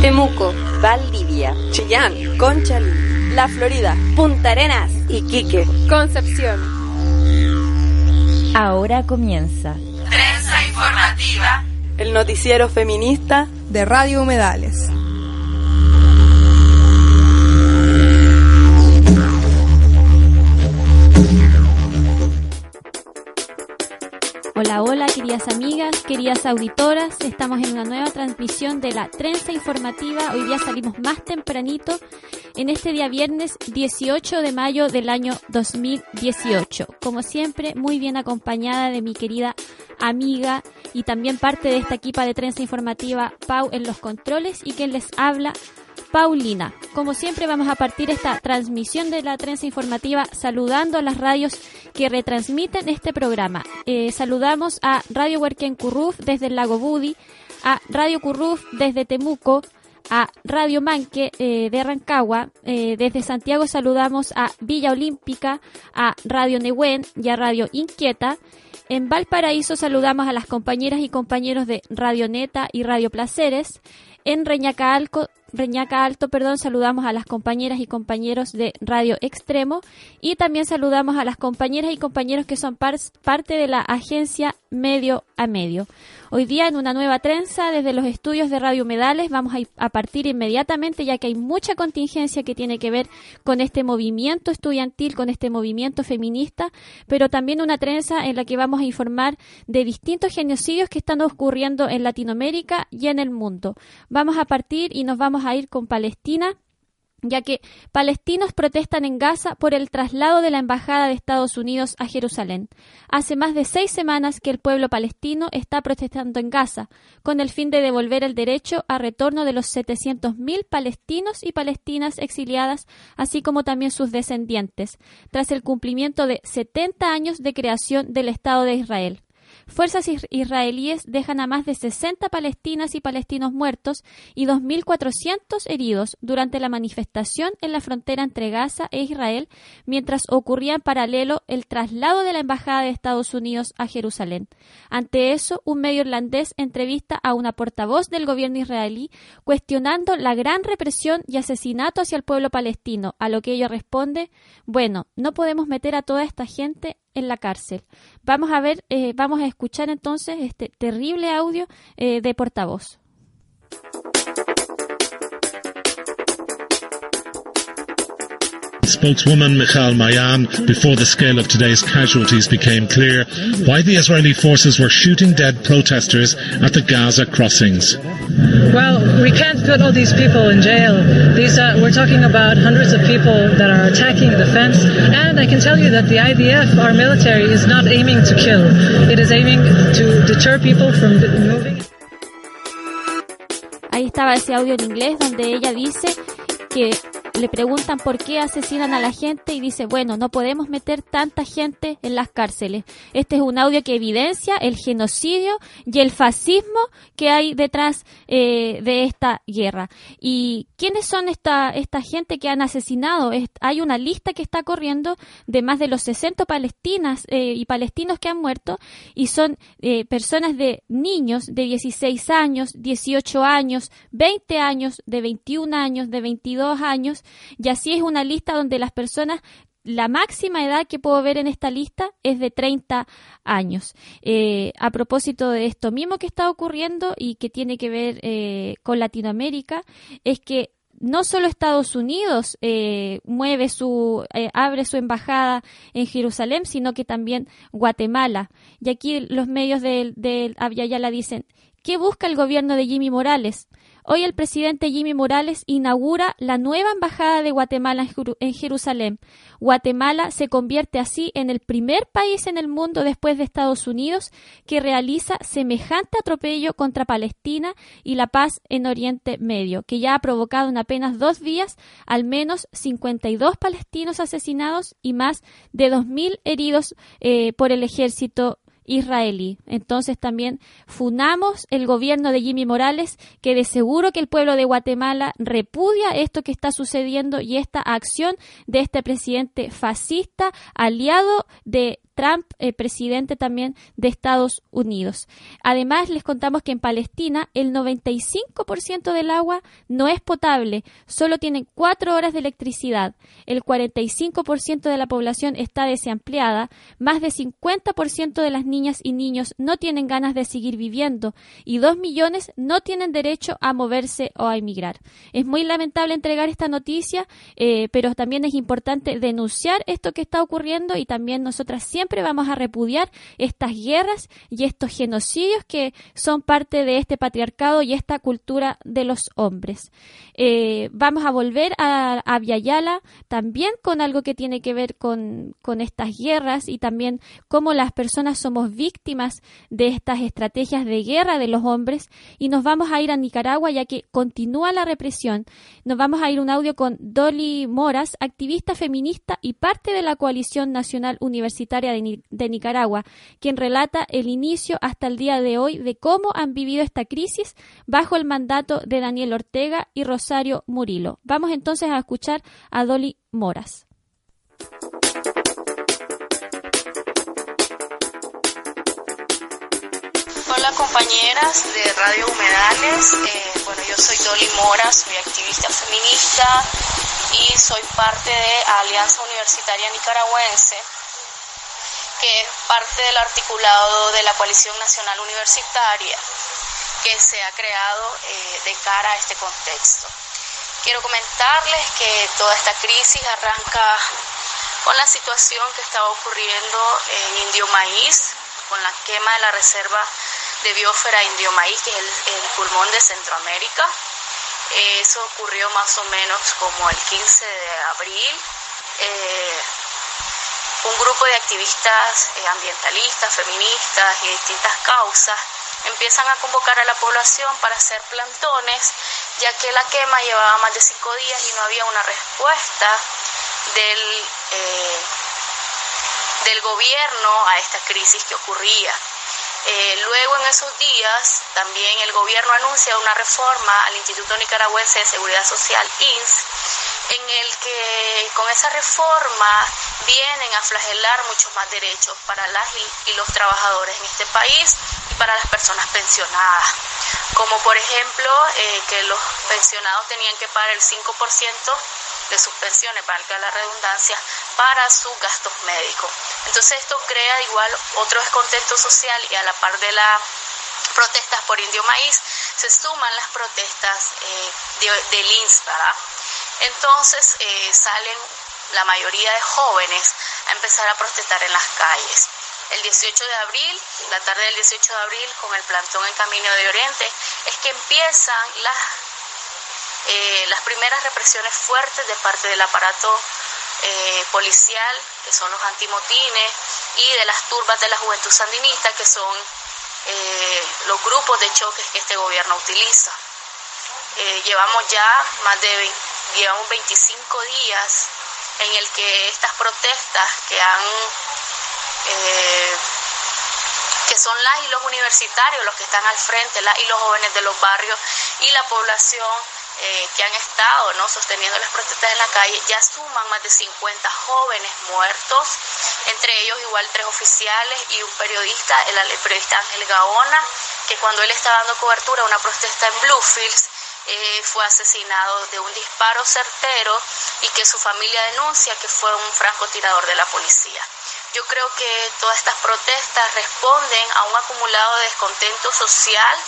Temuco, Valdivia, Chillán, Conchalí, La Florida, Punta Arenas, Iquique, Concepción. Ahora comienza. Prensa informativa. El noticiero feminista de Radio Humedales. Hola, hola, queridas amigas, queridas auditoras. Estamos en una nueva transmisión de la trenza informativa. Hoy día salimos más tempranito en este día viernes 18 de mayo del año 2018. Como siempre, muy bien acompañada de mi querida amiga y también parte de esta equipa de trenza informativa, Pau en los controles y quien les habla, Paulina. Como siempre vamos a partir esta transmisión de la trenza informativa saludando a las radios que retransmiten este programa. Eh, saludamos a Radio Huerquén Curruf desde el lago Budi, a Radio Curruf desde Temuco, a Radio Manque eh, de Rancagua. Eh, desde Santiago saludamos a Villa Olímpica, a Radio Nehuen y a Radio Inquieta. En Valparaíso saludamos a las compañeras y compañeros de Radio Neta y Radio Placeres. En Reñaca, Alco, Reñaca Alto, perdón, saludamos a las compañeras y compañeros de Radio Extremo y también saludamos a las compañeras y compañeros que son parte de la agencia Medio a Medio. Hoy día en una nueva trenza desde los estudios de Radio Medales vamos a, a, partir inmediatamente ya que hay mucha contingencia que tiene que ver con este movimiento estudiantil, con este movimiento feminista, pero también una trenza en la que vamos a informar de distintos genocidios que están ocurriendo en Latinoamérica y en el mundo. Vamos a partir y nos vamos a ir con Palestina ya que palestinos protestan en Gaza por el traslado de la Embajada de Estados Unidos a Jerusalén. Hace más de seis semanas que el pueblo palestino está protestando en Gaza, con el fin de devolver el derecho a retorno de los 700.000 palestinos y palestinas exiliadas, así como también sus descendientes, tras el cumplimiento de 70 años de creación del Estado de Israel. Fuerzas israelíes dejan a más de 60 palestinas y palestinos muertos y 2.400 heridos durante la manifestación en la frontera entre Gaza e Israel, mientras ocurría en paralelo el traslado de la Embajada de Estados Unidos a Jerusalén. Ante eso, un medio irlandés entrevista a una portavoz del gobierno israelí cuestionando la gran represión y asesinato hacia el pueblo palestino, a lo que ella responde, bueno, no podemos meter a toda esta gente en la cárcel. Vamos a ver, eh, vamos a escuchar entonces este terrible audio eh, de portavoz. Spokeswoman Michal Mayan, before the scale of today's casualties became clear, why the Israeli forces were shooting dead protesters at the Gaza crossings. Well, we can't put all these people in jail. These uh, we're talking about hundreds of people that are attacking the fence, and I can tell you that the IDF, our military, is not aiming to kill. It is aiming to deter people from moving. Ahí estaba ese audio en inglés donde ella dice que le preguntan por qué asesinan a la gente y dice, bueno, no podemos meter tanta gente en las cárceles. Este es un audio que evidencia el genocidio y el fascismo que hay detrás eh, de esta guerra. ¿Y quiénes son esta, esta gente que han asesinado? hay una lista que está corriendo de más de los 60 palestinas eh, y palestinos que han muerto y son eh, personas de niños de 16 años, 18 años, 20 años, de 21 años, de 22 años y así es una lista donde las personas la máxima edad que puedo ver en esta lista es de 30 años. Eh, a propósito de esto mismo que está ocurriendo y que tiene que ver eh, con Latinoamérica, es que no solo Estados Unidos eh, mueve su, abre su embajada en Jerusalén, sino que también Guatemala. Y aquí los medios del de, la dicen, ¿qué busca el gobierno de Jimmy Morales? Hoy el presidente Jimmy Morales inaugura la nueva embajada de Guatemala en Jerusalén. Guatemala se convierte así en el primer país en el mundo después de Estados Unidos que realiza semejante atropello contra Palestina y la paz en Oriente Medio, que ya ha provocado en apenas dos días al menos 52 palestinos asesinados y más de 2.000 heridos eh, por el ejército israelí. Entonces también funamos el gobierno de Jimmy Morales, que de seguro que el pueblo de Guatemala repudia esto que está sucediendo y esta acción de este presidente fascista aliado de Trump, eh, presidente también de Estados Unidos. Además, les contamos que en Palestina el 95% del agua no es potable, solo tienen cuatro horas de electricidad. El 45% de la población está desempleada, más de 50% de las niñas y niños no tienen ganas de seguir viviendo y dos millones no tienen derecho a moverse o a emigrar. Es muy lamentable entregar esta noticia, eh, pero también es importante denunciar esto que está ocurriendo y también nosotras siempre siempre vamos a repudiar estas guerras y estos genocidios que son parte de este patriarcado y esta cultura de los hombres. Eh, vamos a volver a, a Viayala también con algo que tiene que ver con, con estas guerras y también cómo las personas somos víctimas de estas estrategias de guerra de los hombres y nos vamos a ir a Nicaragua ya que continúa la represión. Nos vamos a ir un audio con Dolly Moras, activista feminista y parte de la Coalición Nacional Universitaria de, Nicaragua, quien relata el inicio hasta el día de hoy de cómo han vivido esta crisis bajo el mandato de Daniel Ortega y Rosario Murilo. Vamos entonces a escuchar a Dolly Moras. Hola compañeras de Radio Humedales, eh, bueno yo soy Dolly Moras, soy activista feminista y soy parte de Alianza Universitaria Nicaragüense que es parte del articulado de la Coalición Nacional Universitaria que se ha creado eh, de cara a este contexto. Quiero comentarles que toda esta crisis arranca con la situación que estaba ocurriendo en Indio Maíz, con la quema de la reserva de biosfera Indio Maíz, que es el, pulmón de Centroamérica. Eso ocurrió más o menos como el 15 de abril. Eh, un grupo de activistas eh, ambientalistas, feministas y distintas causas empiezan a convocar a la población para hacer plantones, ya que la quema llevaba más de cinco días y no había una respuesta del, eh, del gobierno a esta crisis que ocurría. Eh, luego en esos días también el gobierno anuncia una reforma al Instituto Nicaragüense de Seguridad Social, INS, en el que con esa reforma vienen a flagelar muchos más derechos para las y, los trabajadores en este país y para las personas pensionadas, como por ejemplo eh, que los pensionados tenían que pagar el 5% de sus pensiones, valga la redundancia, para sus gastos médicos. Entonces esto crea igual otro descontento social y a la par de las protestas por Indio Maíz se suman las protestas eh, del INS, ¿verdad? Entonces eh, salen la mayoría de jóvenes a empezar a protestar en las calles. El 18 de abril, la tarde del 18 de abril, con el plantón en Camino de Oriente, es que empiezan las, eh, las primeras represiones fuertes de parte del aparato eh, policial, que son los antimotines, y de las turbas de la juventud sandinista, que son los grupos de choques que este gobierno utiliza. llevamos ya más de 20 llevamos 25 días en el que estas protestas que han eh, que son las y los universitarios los que están al frente, las y los jóvenes de los barrios y la población eh, que han estado ¿no? sosteniendo las protestas en la calle, ya suman más de 50 jóvenes muertos, entre ellos igual tres oficiales y un periodista, el, periodista Ángel Gaona, que cuando él estaba dando cobertura a una protesta en Bluefields, eh, fue asesinado de un disparo certero y que su familia denuncia que fue un francotirador de la policía. Yo creo que todas estas protestas responden a un acumulado de descontento social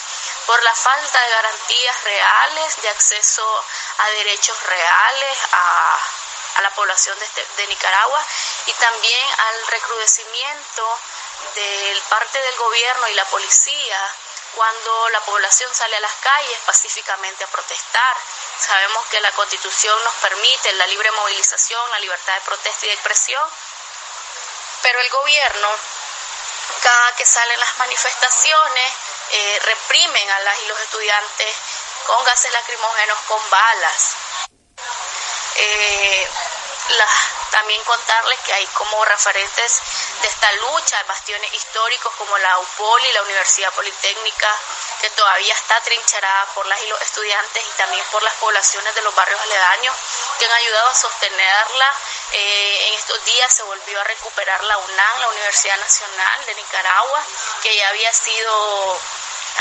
por la falta de garantías reales de acceso a derechos reales a, la población de, este, de Nicaragua y también al recrudecimiento de parte del gobierno y la policía cuando la población sale a las calles pacíficamente a protestar. Sabemos que la constitución nos permite la libre movilización, la libertad de protesta y de expresión, pero el gobierno, cada que salen las manifestaciones, eh, reprimen a las y los estudiantes con gases lacrimógenos, con balas. Eh, también contarles que hay como referentes de esta lucha, bastiones históricos como la UPOL y la Universidad Politécnica, que todavía está trincherada por las y los estudiantes y también por las poblaciones de los barrios aledaños, que han ayudado a sostenerla. Eh, en estos días se volvió a recuperar la UNAM, la Universidad Nacional de Nicaragua, que ya había sido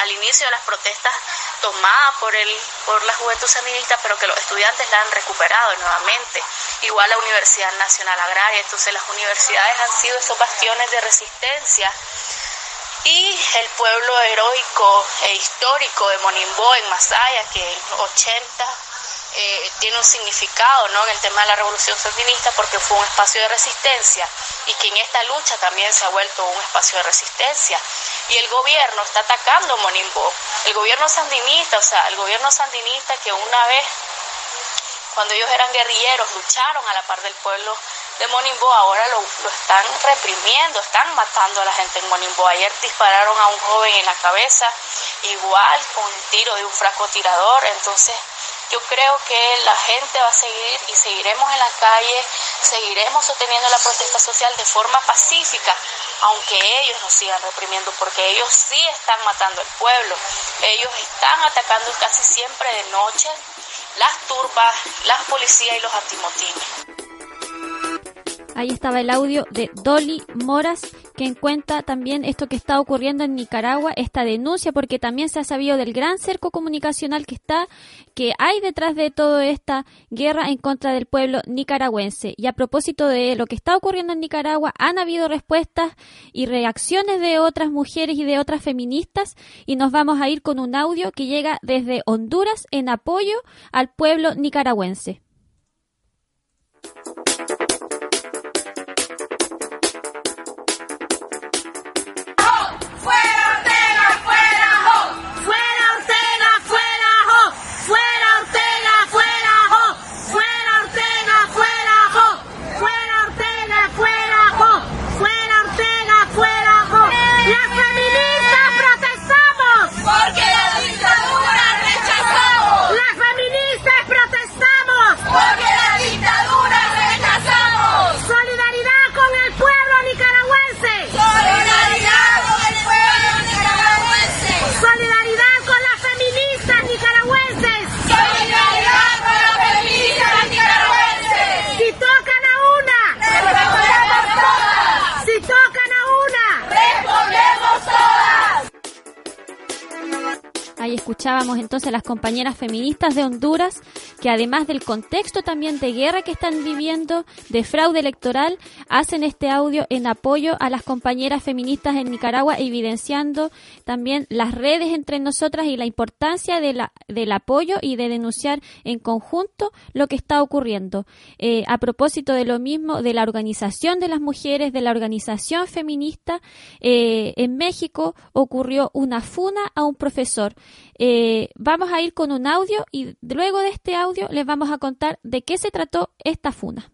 al inicio de las protestas tomada por, el, por la juventud sandinista, pero que los estudiantes la han recuperado nuevamente. Igual la Universidad Nacional Agraria, entonces las universidades han sido esos bastiones de resistencia y el pueblo heroico e histórico de Monimbo en Masaya, que en los 80 eh, tiene un significado ¿no? en el tema de la revolución sandinista porque fue un espacio de resistencia y que en esta lucha también se ha vuelto un espacio de resistencia. Y el gobierno está atacando Monimbo, el gobierno sandinista, o sea, el gobierno sandinista que una vez, cuando ellos eran guerrilleros, lucharon a la par del pueblo de Monimbo, ahora lo, lo están reprimiendo, están matando a la gente en Monimbo. Ayer dispararon a un joven en la cabeza, igual con un tiro de un francotirador, entonces yo creo que la gente va a seguir y seguiremos en la calle, seguiremos sosteniendo la protesta social de forma pacífica, aunque ellos nos sigan reprimiendo, porque ellos sí están matando al pueblo, ellos están atacando casi siempre de noche las turbas, las policías y los antimotines. Ahí estaba el audio de Dolly Moras, que cuenta también esto que está ocurriendo en Nicaragua, esta denuncia, porque también se ha sabido del gran cerco comunicacional que está, que hay detrás de toda esta guerra en contra del pueblo nicaragüense. Y a propósito de lo que está ocurriendo en Nicaragua, han habido respuestas y reacciones de otras mujeres y de otras feministas, y nos vamos a ir con un audio que llega desde Honduras en apoyo al pueblo nicaragüense. Entonces las compañeras feministas de Honduras que además del contexto también de guerra que están viviendo, de fraude electoral, hacen este audio en apoyo a las compañeras feministas en Nicaragua, evidenciando también las redes entre nosotras y la importancia del apoyo y de denunciar en conjunto lo que está ocurriendo. Eh, a propósito de lo mismo, de la organización de las mujeres, de la organización feminista, eh, en México ocurrió una funa a un profesor. Eh, vamos a ir con un audio y luego de este audio les vamos a contar de qué se trató esta funa.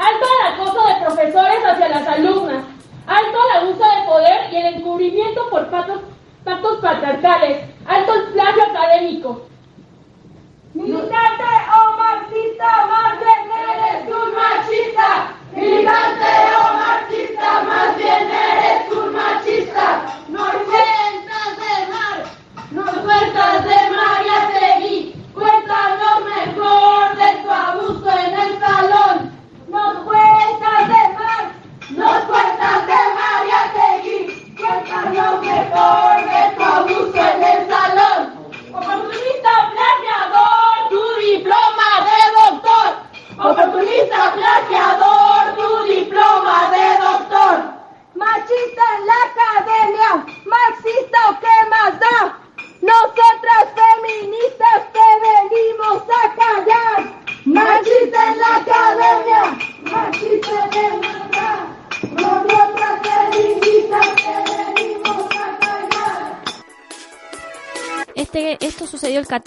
Alto al acoso de profesores hacia las alumnas. Alto al abuso de poder y el encubrimiento por patos pactos patriarcales, alto el plagio académico. Militante o marxista, bien eres un machista. Militante o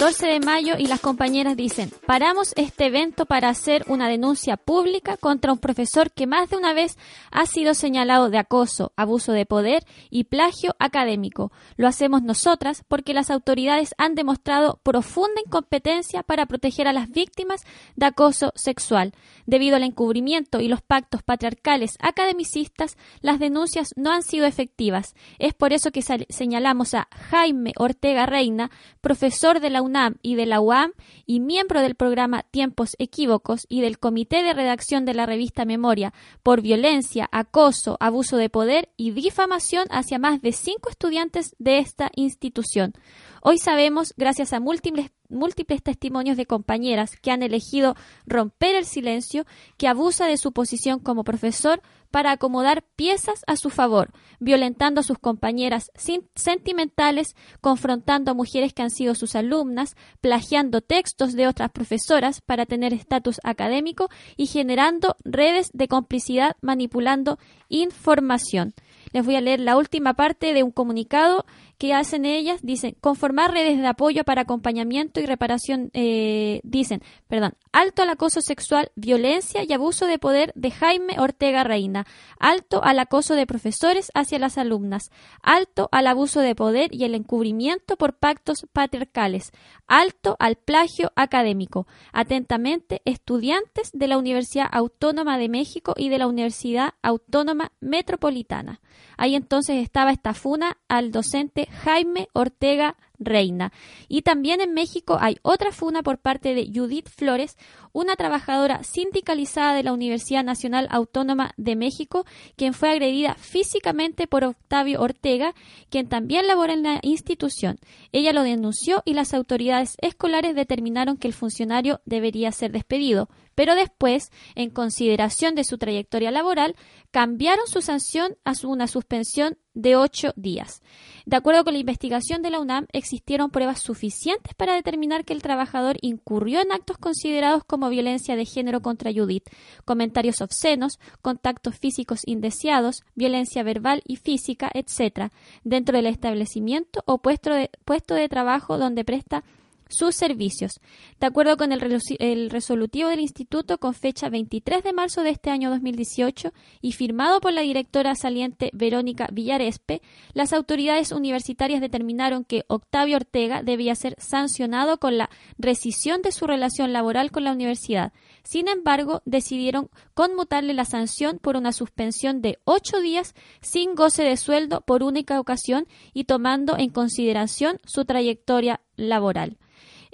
14 de mayo y las compañeras dicen, paramos este evento para hacer una denuncia pública contra un profesor que más de una vez ha sido señalado de acoso, abuso de poder y plagio académico. Lo hacemos nosotras porque las autoridades han demostrado profunda incompetencia para proteger a las víctimas de acoso sexual. Debido al encubrimiento y los pactos patriarcales academicistas, las denuncias no han sido efectivas. Es por eso que señalamos a Jaime Ortega Reina, profesor de la UNAM y de la UAM y miembro del programa Tiempos Equívocos y del comité de redacción de la revista Memoria, por violencia, acoso, abuso de poder y difamación hacia más de cinco estudiantes de esta institución. Hoy sabemos, gracias a múltiples, múltiples testimonios de compañeras que han elegido romper el silencio, que abusa de su posición como profesor para acomodar piezas a su favor, violentando a sus compañeras sentimentales, confrontando a mujeres que han sido sus alumnas, plagiando textos de otras profesoras para tener estatus académico y generando redes de complicidad manipulando información. Les voy a leer la última parte de un comunicado que hacen ellas. Dicen, conformar redes de apoyo para acompañamiento y reparación. Eh, dicen, perdón, alto al acoso sexual, violencia y abuso de poder de Jaime Ortega Reina. Alto al acoso de profesores hacia las alumnas. Alto al abuso de poder y el encubrimiento por pactos patriarcales. Alto al plagio académico. Atentamente, estudiantes de la Universidad Autónoma de México y de la Universidad Autónoma Metropolitana. Ahí entonces estaba esta funa al docente Jaime Ortega Reina. Y también en México hay otra funa por parte de Judith Flores, una trabajadora sindicalizada de la Universidad Nacional Autónoma de México, quien fue agredida físicamente por Octavio Ortega, quien también labora en la institución. Ella lo denunció y las autoridades escolares determinaron que el funcionario debería ser despedido pero después, en consideración de su trayectoria laboral, cambiaron su sanción a una suspensión de ocho días. De acuerdo con la investigación de la UNAM, existieron pruebas suficientes para determinar que el trabajador incurrió en actos considerados como violencia de género contra Judith, comentarios obscenos, contactos físicos indeseados, violencia verbal y física, etc., dentro del establecimiento o puesto de, puesto de trabajo donde presta sus servicios. De acuerdo con el, resolutivo del Instituto con fecha 23 de marzo de este año 2018 y firmado por la directora saliente Verónica Villarespe, las autoridades universitarias determinaron que Octavio Ortega debía ser sancionado con la rescisión de su relación laboral con la universidad. Sin embargo, decidieron conmutarle la sanción por una suspensión de ocho días sin goce de sueldo por única ocasión y tomando en consideración su trayectoria laboral.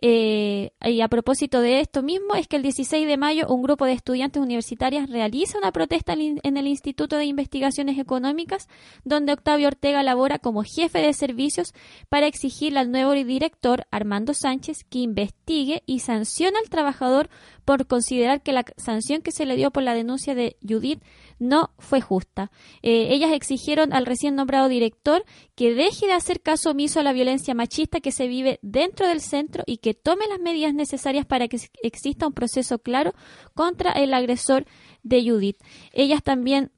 Eh, y a propósito de esto mismo, es que el 16 de mayo un grupo de estudiantes universitarias realiza una protesta en el Instituto de Investigaciones Económicas, donde Octavio Ortega labora como jefe de servicios para exigirle al nuevo director, Armando Sánchez, que investigue y sancione al trabajador por considerar que la sanción que se le dio por la denuncia de Judith no fue justa. Eh, ellas exigieron al recién nombrado director que deje de hacer caso omiso a la violencia machista que se vive dentro del centro y que tome las medidas necesarias para que exista un proceso claro contra el agresor de Judith. Ellas también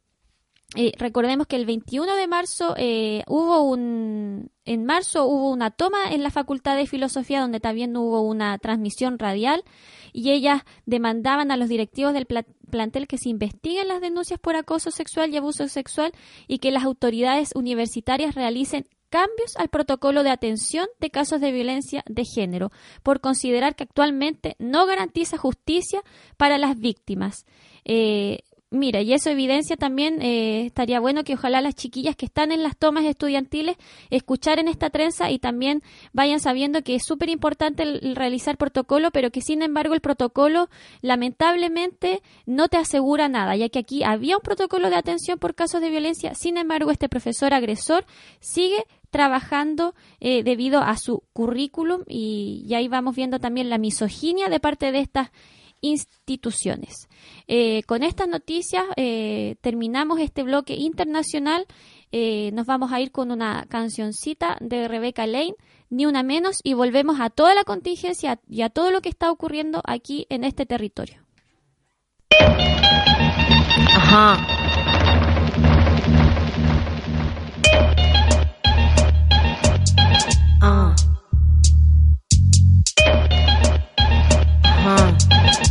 eh, recordemos que el 21 de marzo eh, hubo un en marzo hubo una toma en la Facultad de Filosofía donde también hubo una transmisión radial y ellas demandaban a los directivos del plantel que se investiguen las denuncias por acoso sexual y abuso sexual y que las autoridades universitarias realicen cambios al protocolo de atención de casos de violencia de género, por considerar que actualmente no garantiza justicia para las víctimas. Eh, Mira, y eso evidencia también, eh, estaría bueno que ojalá las chiquillas que están en las tomas estudiantiles escucharen esta trenza y también vayan sabiendo que es súper importante realizar protocolo, pero que sin embargo el protocolo lamentablemente no te asegura nada, ya que aquí había un protocolo de atención por casos de violencia, sin embargo este profesor agresor sigue trabajando eh, debido a su currículum y, y ahí vamos viendo también la misoginia de parte de estas instituciones. Eh, con estas noticias eh, terminamos este bloque internacional. Nos vamos a ir con una cancioncita de Rebecca Lane, ni una menos, y volvemos a toda la contingencia y a todo lo que está ocurriendo aquí en este territorio. Ajá. Uh. Huh.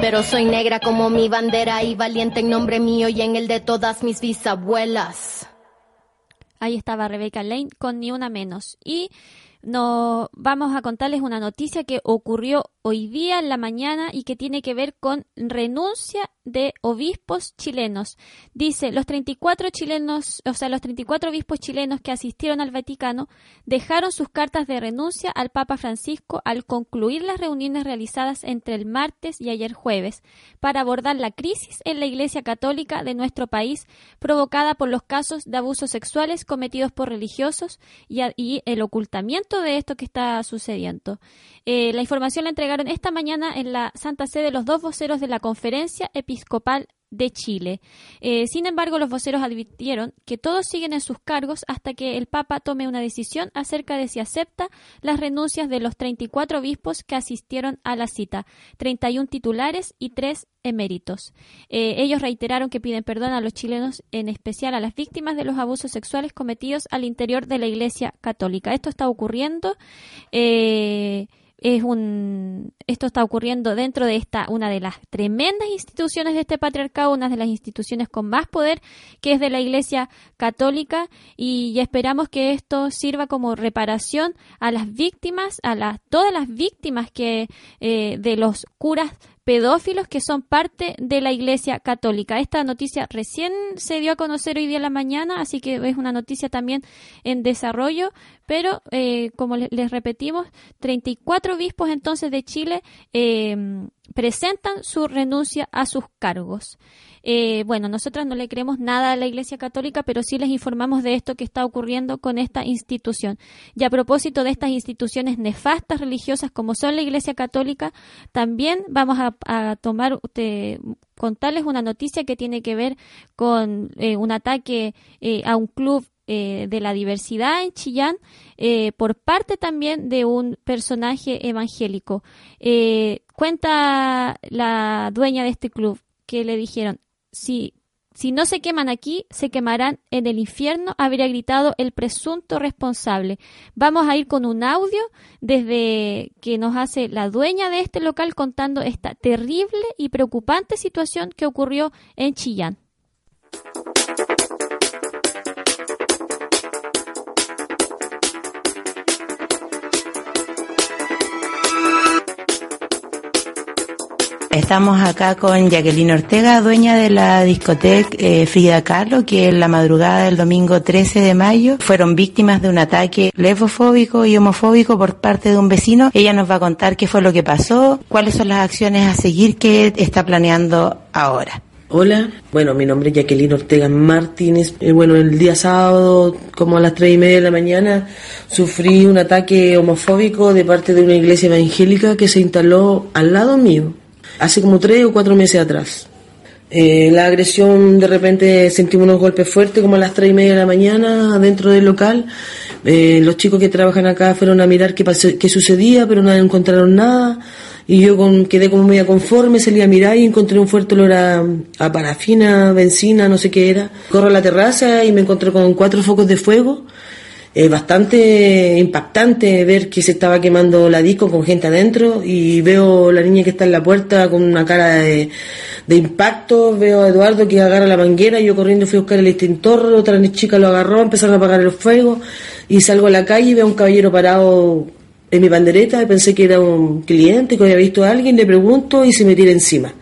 pero soy negra como mi bandera y valiente en nombre mío y en el de todas mis bisabuelas. Ahí estaba Rebecca Lane con ni una menos. Y no vamos a contarles una noticia que ocurrió hoy día en la mañana y que tiene que ver con renuncia de obispos chilenos. Dice, los 34 chilenos, o sea, los 34 obispos chilenos que asistieron al Vaticano dejaron sus cartas de renuncia al Papa Francisco al concluir las reuniones realizadas entre el martes y ayer jueves para abordar la crisis en la Iglesia Católica de nuestro país provocada por los casos de abusos sexuales cometidos por religiosos y, el ocultamiento de esto que está sucediendo. Eh, la información la entregaron esta mañana en la Santa Sede los dos voceros de la Conferencia Episcopal de Chile. Eh, sin embargo, los voceros advirtieron que todos siguen en sus cargos hasta que el Papa tome una decisión acerca de si acepta las renuncias de los 34 obispos que asistieron a la cita, 31 titulares y 3 eméritos. Eh, ellos reiteraron que piden perdón a los chilenos, en especial a las víctimas de los abusos sexuales cometidos al interior de la Iglesia Católica. Esto está ocurriendo. Eh, es un esto está ocurriendo dentro de esta una de las tremendas instituciones de este patriarcado, una de las instituciones con más poder que es de la Iglesia Católica y esperamos que esto sirva como reparación a las víctimas, a las todas las víctimas que eh, de los curas pedófilos que son parte de la Iglesia Católica. Esta noticia recién se dio a conocer hoy día en la mañana, así que es una noticia también en desarrollo, pero eh, como les repetimos, 34 obispos entonces de Chile eh, presentan su renuncia a sus cargos. Eh, bueno, nosotras no le creemos nada a la Iglesia Católica, pero sí les informamos de esto que está ocurriendo con esta institución. Y a propósito de estas instituciones nefastas religiosas como son la Iglesia Católica, también vamos a, tomar, contarles una noticia que tiene que ver con eh, un ataque eh, a un club de la diversidad en Chillán por parte también de un personaje evangélico. cuenta la dueña de este club que le dijeron, si, si no se queman aquí, se quemarán en el infierno, habría gritado el presunto responsable. Vamos a ir con un audio desde que nos hace la dueña de este local contando esta terrible y preocupante situación que ocurrió en Chillán. Estamos acá con Jacqueline Ortega, dueña de la discoteca eh, Frida Kahlo, que en la madrugada del domingo 13 de mayo fueron víctimas de un ataque lesbofóbico y homofóbico por parte de un vecino. Ella nos va a contar qué fue lo que pasó, cuáles son las acciones a seguir que está planeando ahora. Hola, bueno, mi nombre es Jacqueline Ortega Martínez. Eh, bueno, el día sábado, como a las tres y media de la mañana, sufrí un ataque homofóbico de parte de una iglesia evangélica que se instaló al lado mío, hace como tres o cuatro meses atrás. Eh, la agresión, de repente sentimos unos golpes fuertes, como a las tres y media de la mañana, dentro del local. Eh, los chicos que trabajan acá fueron a mirar qué, pasó, qué sucedía, pero no encontraron nada y yo con, quedé como media conforme, salí a mirar y encontré un fuerte olor a, parafina, benzina, no sé qué era. Corro a la terraza y me encontré con cuatro focos de fuego. Es bastante impactante ver que se estaba quemando la disco con gente adentro y veo la niña que está en la puerta con una cara de, de impacto, veo a Eduardo que agarra la manguera, yo corriendo fui a buscar el extintor, otra chica lo agarró, empezaron a apagar el fuego y salgo a la calle y veo a un caballero parado en mi bandereta, pensé que era un cliente que había visto a alguien, le pregunto y se me tira encima,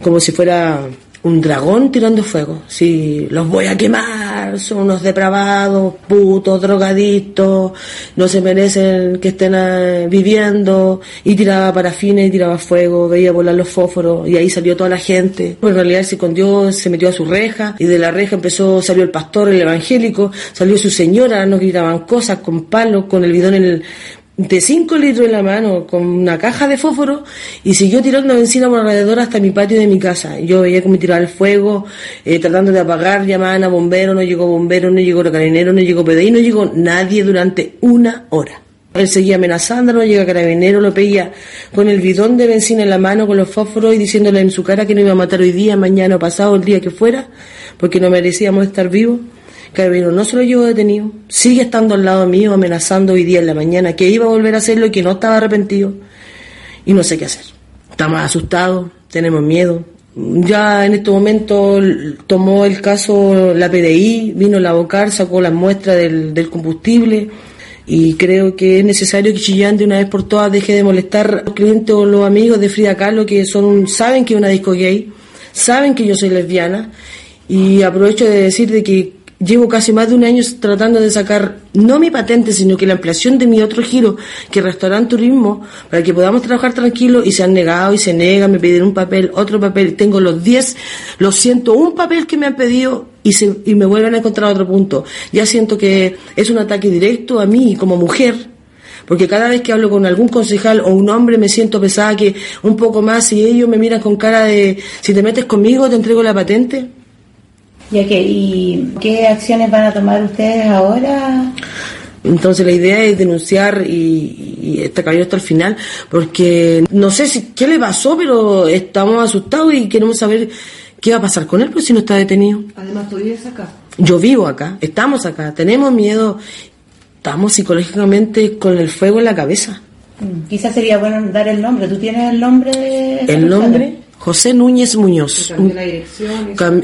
como si fuera un dragón tirando fuego. Si los voy a quemar, son unos depravados, putos, drogadictos, no se merecen que estén ah, viviendo. Y tiraba parafina y tiraba fuego, veía volar los fósforos y ahí salió toda la gente. Pues en realidad se escondió, se metió a su reja y de la reja empezó, salió el pastor, el evangélico, salió su señora, nos gritaban cosas con palos, con el bidón en el, de 5 litros en la mano con una caja de fósforo y siguió tirando benzina por alrededor hasta mi patio de mi casa. Yo veía cómo tiraba el fuego, eh, tratando de apagar, llamaban a bomberos, no llegó bombero, no llegó carabinero, no llegó PDI, no llegó nadie durante una hora. Él seguía amenazando, no llega carabinero, lo pedía con el bidón de benzina en la mano, con los fósforos y diciéndole en su cara que no iba a matar hoy día, mañana o pasado, el día que fuera, porque no merecíamos estar vivos. Carabinero no se lo detenido, sigue estando al lado mío amenazando hoy día en la mañana que iba a volver a hacerlo y que no estaba arrepentido. Y no sé qué hacer. Estamos asustados, tenemos miedo. Ya en este momento tomó el caso la PDI, vino la BOCAR, sacó las muestras del, combustible y creo que es necesario que Chillán de una vez por todas deje de molestar a los clientes o los amigos de Frida Kahlo que son saben que es una disco gay, saben que yo soy lesbiana y aprovecho de decir de que Llevo casi más de un año tratando de sacar no mi patente, sino que la ampliación de mi otro giro, que es restaurante turismo, para que podamos trabajar tranquilo y se han negado y se negan, me piden un papel, otro papel, tengo los 10, los siento, un papel que me han pedido y, se, y me vuelven a encontrar otro punto. Ya siento que es un ataque directo a mí como mujer, porque cada vez que hablo con algún concejal o un hombre me siento pesada que un poco más y ellos me miran con cara de si te metes conmigo te entrego la patente ya que, ¿Y qué acciones van a tomar ustedes ahora? Entonces la idea es denunciar y, y este caballero hasta el final, porque no sé si qué le pasó, pero estamos asustados y queremos saber qué va a pasar con él, porque si no está detenido. Además, tú vives acá. Yo vivo acá, estamos acá, tenemos miedo, estamos psicológicamente con el fuego en la cabeza. Mm, quizás sería bueno dar el nombre. ¿Tú tienes el nombre de El nombre José Núñez Muñoz.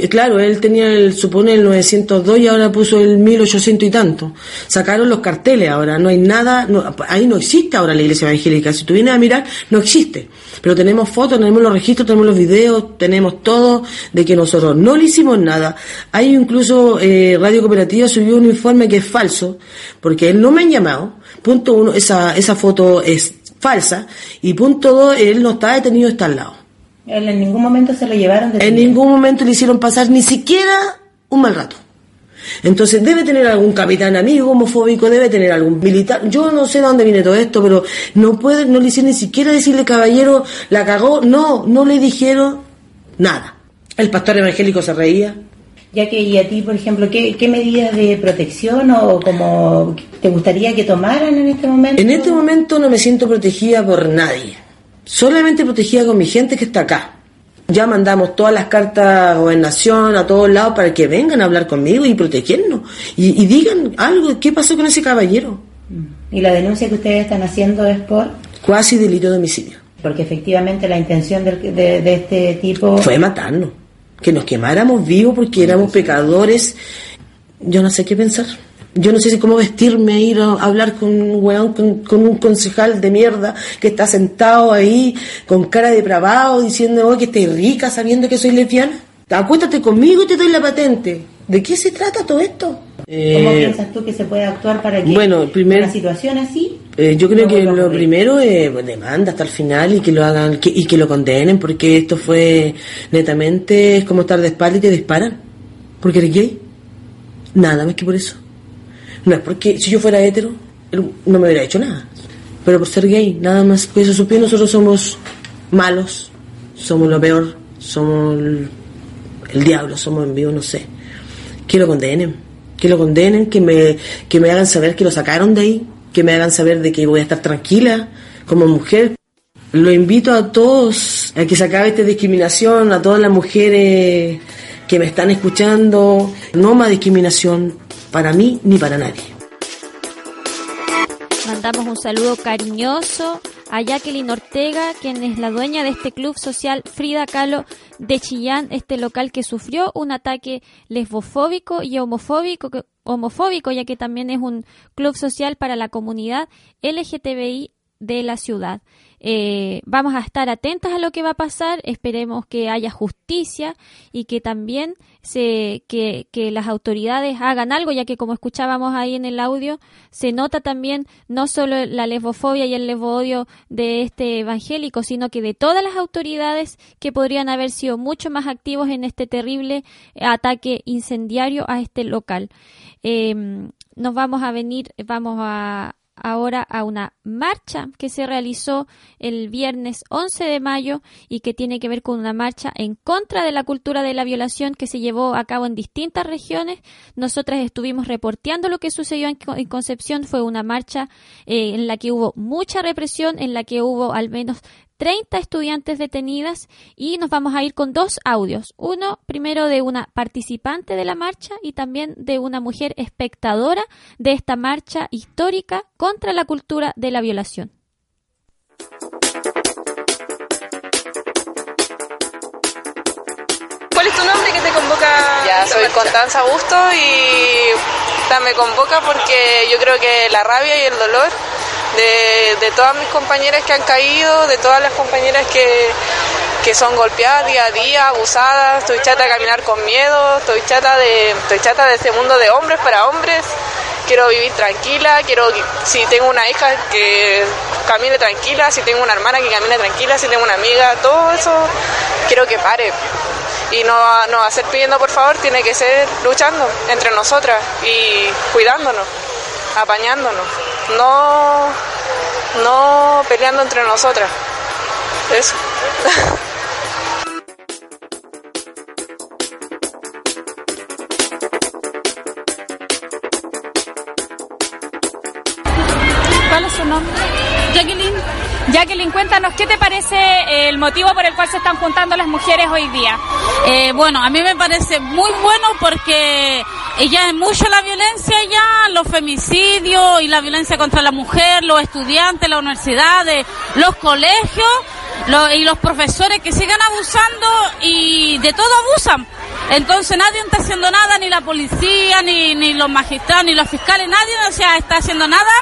claro, él tenía el, supone el 902 y ahora puso el 1800 y tanto. Sacaron los carteles ahora, no hay nada, ahí no existe ahora la iglesia evangélica. Si tú vienes a mirar, no existe. Pero tenemos fotos, tenemos los registros, tenemos los videos, tenemos todo de que nosotros no le hicimos nada. Hay incluso eh, Radio Cooperativa subió un informe que es falso, porque él no me han llamado. Punto uno, esa, esa foto es falsa. Y punto dos, él no está detenido, está al lado. Él en ningún momento se lo llevaron de En ningún momento le hicieron pasar ni siquiera un mal rato. Entonces debe tener algún capitán amigo homofóbico, debe tener algún militar. Yo no sé de dónde viene todo esto, pero no puede, no le hicieron ni siquiera decirle caballero, la cagó. No, no le dijeron nada. El pastor evangélico se reía. Ya que, y a ti, por ejemplo, ¿qué, qué medidas de protección o como te gustaría que tomaran en este momento? En este momento no me siento protegida por nadie solamente protegida con mi gente que está acá. Ya mandamos todas las cartas a gobernación, a todos lados, para que vengan a hablar conmigo y protegernos. Y, digan algo, ¿qué pasó con ese caballero? ¿Y la denuncia que ustedes están haciendo es por? Cuasi delito de homicidio. Porque efectivamente la intención de, de este tipo... Fue matarnos. Que nos quemáramos vivos porque éramos pecadores. Yo no sé qué pensar. Yo no sé si cómo vestirme, ir a hablar con un weón, con, un concejal de mierda que está sentado ahí con cara de depravado diciendo oh, que estoy rica sabiendo que soy lesbiana. Acuéstate conmigo y te doy la patente. ¿De qué se trata todo esto? ¿Cómo eh, piensas tú que se puede actuar para que bueno, una situación así? Eh, yo creo que lo primero es demanda hasta el final y que lo hagan y que lo condenen porque esto fue netamente es como estar de espalda y te disparan porque eres gay. Nada más que por eso. No es porque si yo fuera hetero no me hubiera hecho nada. Pero por ser gay, nada más. Pues eso supone nosotros somos malos, somos lo peor, somos el diablo, somos en vivo, no sé. Que lo condenen, que lo condenen, que me, que me hagan saber que lo sacaron de ahí, que me hagan saber de que voy a estar tranquila como mujer. Lo invito a todos a que se acabe esta discriminación, a todas las mujeres que me están escuchando. No más discriminación para mí ni para nadie. Mandamos un saludo cariñoso a Jacqueline Ortega, quien es la dueña de este club social Frida Kahlo de Chillán, este local que sufrió un ataque lesbofóbico y homofóbico, homofóbico, ya que también es un club social para la comunidad LGTBI de la ciudad. Eh, vamos a estar atentas a lo que va a pasar, esperemos que haya justicia y que también se, que, que, las autoridades hagan algo, ya que como escuchábamos ahí en el audio, se nota también no solo la lesbofobia y el lesbodio de este evangélico, sino que de todas las autoridades que podrían haber sido mucho más activos en este terrible ataque incendiario a este local. Eh, nos vamos a venir, vamos a, ahora a una marcha que se realizó el viernes 11 de mayo y que tiene que ver con una marcha en contra de la cultura de la violación que se llevó a cabo en distintas regiones. Nosotras estuvimos reporteando lo que sucedió en, Concepción. Fue una marcha eh, en la que hubo mucha represión, en la que hubo al menos 30 estudiantes detenidas y nos vamos a ir con dos audios. Uno primero de una participante de la marcha y también de una mujer espectadora de esta marcha histórica contra la cultura de la violación. ¿Cuál es tu nombre que te convoca? Ya, soy Constanza Busto y me convoca porque yo creo que la rabia y el dolor de, todas mis compañeras que han caído, de todas las compañeras que, son golpeadas día a día, abusadas, estoy chata de caminar con miedo, estoy chata de, estoy de este mundo de hombres para hombres, quiero vivir tranquila, quiero, si tengo una hija que camine tranquila, si tengo una hermana que camine tranquila, si tengo una amiga, todo eso quiero que pare. Y no, no ser pidiendo por favor, tiene que ser luchando entre nosotras y cuidándonos, apañándonos no, no peleando entre nosotras. Eso. ¿Cuál es su nombre? Jacqueline. Jacqueline, cuéntanos, ¿qué te parece el motivo por el cual se están juntando las mujeres hoy día? Eh, bueno, a mí me parece muy bueno porque ella es mucho la violencia ya, los femicidios y la violencia contra la mujer, los estudiantes, las universidades, los colegios y los profesores que sigan abusando y de todo abusan. Entonces nadie está haciendo nada, ni la policía, ni, ni los magistrados, ni los fiscales, nadie o sea, está haciendo nada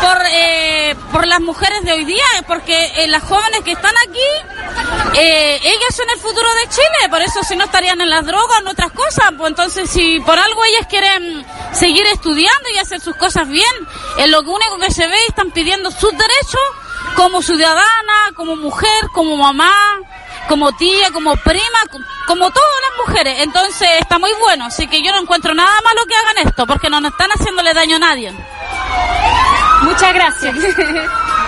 por, eh, por las mujeres de hoy día, porque eh, las jóvenes que están aquí, eh, ellas son el futuro de Chile, por eso si no estarían en las drogas o en otras cosas, pues entonces si por algo ellas quieren seguir estudiando y hacer sus cosas bien, es lo único que se ve están pidiendo sus derechos como ciudadana, como mujer, como mamá, como tía, como prima, como todas las mujeres. Entonces está muy bueno, así que yo no encuentro nada malo que hagan esto, porque no nos están haciéndole daño a nadie. Muchas gracias.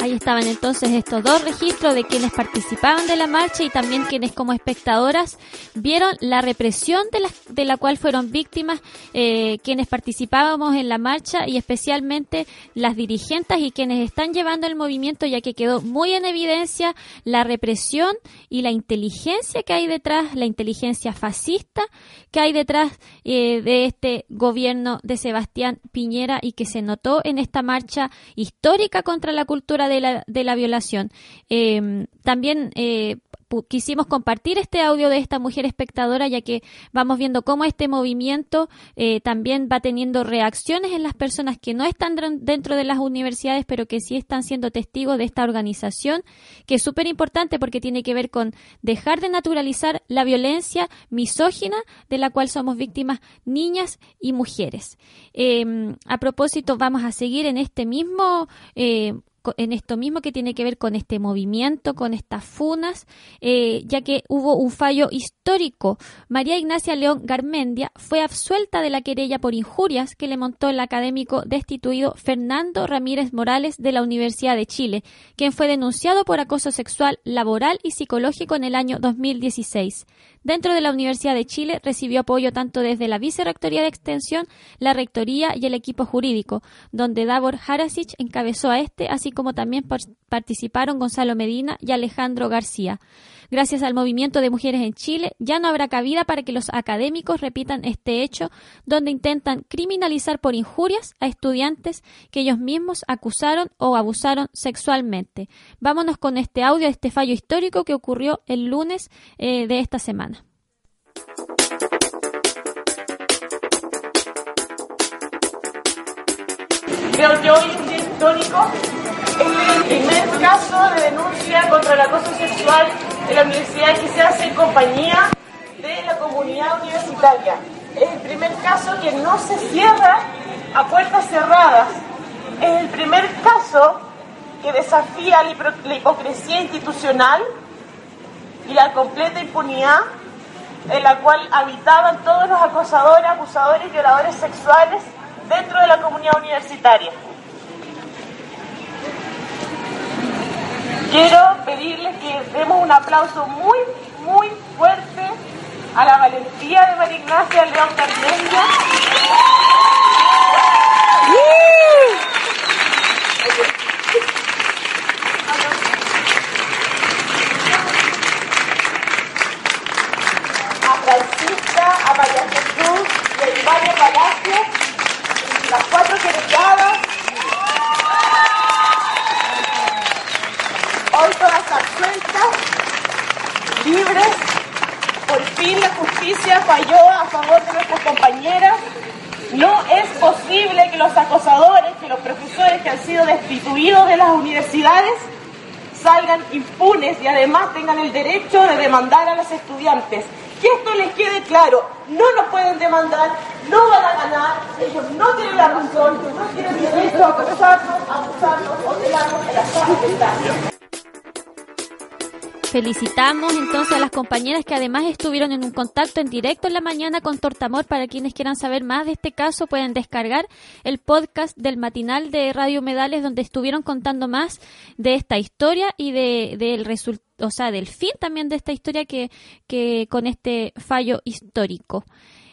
Ahí estaban entonces estos dos registros de quienes participaban de la marcha y también quienes como espectadoras vieron la represión de la, de la cual fueron víctimas eh, quienes participábamos en la marcha y especialmente las dirigentes y quienes están llevando el movimiento ya que quedó muy en evidencia la represión y la inteligencia que hay detrás, la inteligencia fascista que hay detrás eh, de este gobierno de Sebastián Piñera y que se notó en esta marcha histórica contra la cultura de la, violación. Em, también eh, quisimos compartir este audio de esta mujer espectadora, ya que vamos viendo cómo este movimiento eh, también va teniendo reacciones en las personas que no están dentro de las universidades, pero que sí están siendo testigos de esta organización, que es súper importante porque tiene que ver con dejar de naturalizar la violencia misógina de la cual somos víctimas niñas y mujeres. Em, a propósito, vamos a seguir en este mismo eh, en esto mismo que tiene que ver con este movimiento, con estas funas, eh, ya que hubo un fallo histórico. María Ignacia León Garmendia fue absuelta de la querella por injurias que le montó el académico destituido Fernando Ramírez Morales de la Universidad de Chile, quien fue denunciado por acoso sexual, laboral y psicológico en el año 2016. Dentro de la Universidad de Chile recibió apoyo tanto desde la Vicerrectoría de Extensión, la Rectoría y el equipo jurídico, donde Davor Harasic encabezó a este, así como también participaron Gonzalo Medina y Alejandro García. Gracias al movimiento de mujeres en Chile, ya no habrá cabida para que los académicos repitan este hecho, donde intentan criminalizar por injurias a estudiantes que ellos mismos acusaron o abusaron sexualmente. Vámonos con este audio de este fallo histórico que ocurrió el lunes eh, de esta semana. Creo que histórico es el primer caso de denuncia contra el acoso sexual en la universidad que se hace en compañía de la comunidad universitaria. Es el primer caso que no se cierra a puertas cerradas. Es el primer caso que desafía la hipocresía institucional y la completa impunidad en la cual habitaban todos los acosadores, abusadores y violadores sexuales dentro de la comunidad universitaria. Quiero pedirles que demos un aplauso muy, muy fuerte a la valentía de María Ignacia León Carmendia. A Francisca, a María Jesús a Palacio, las cuatro querelladas hoy todas absueltas, libres. Por fin la justicia falló a favor de nuestras compañeras. No es posible que los acosadores, que los profesores que han sido destituidos de las universidades salgan impunes y además tengan el derecho de demandar a los estudiantes. Que esto les quede claro, no nos pueden demandar, no van a ganar, ellos no tienen la razón, no tienen derecho a acosarnos, a abusarnos o tenernos en la sala Felicitamos entonces a las compañeras que además estuvieron en un contacto en directo en la mañana con Tortamor. Para quienes quieran saber más de este caso, pueden descargar el podcast del matinal de Radio Medales donde estuvieron contando más de esta historia y de, del resultado, o sea, del fin también de esta historia que, que con este fallo histórico.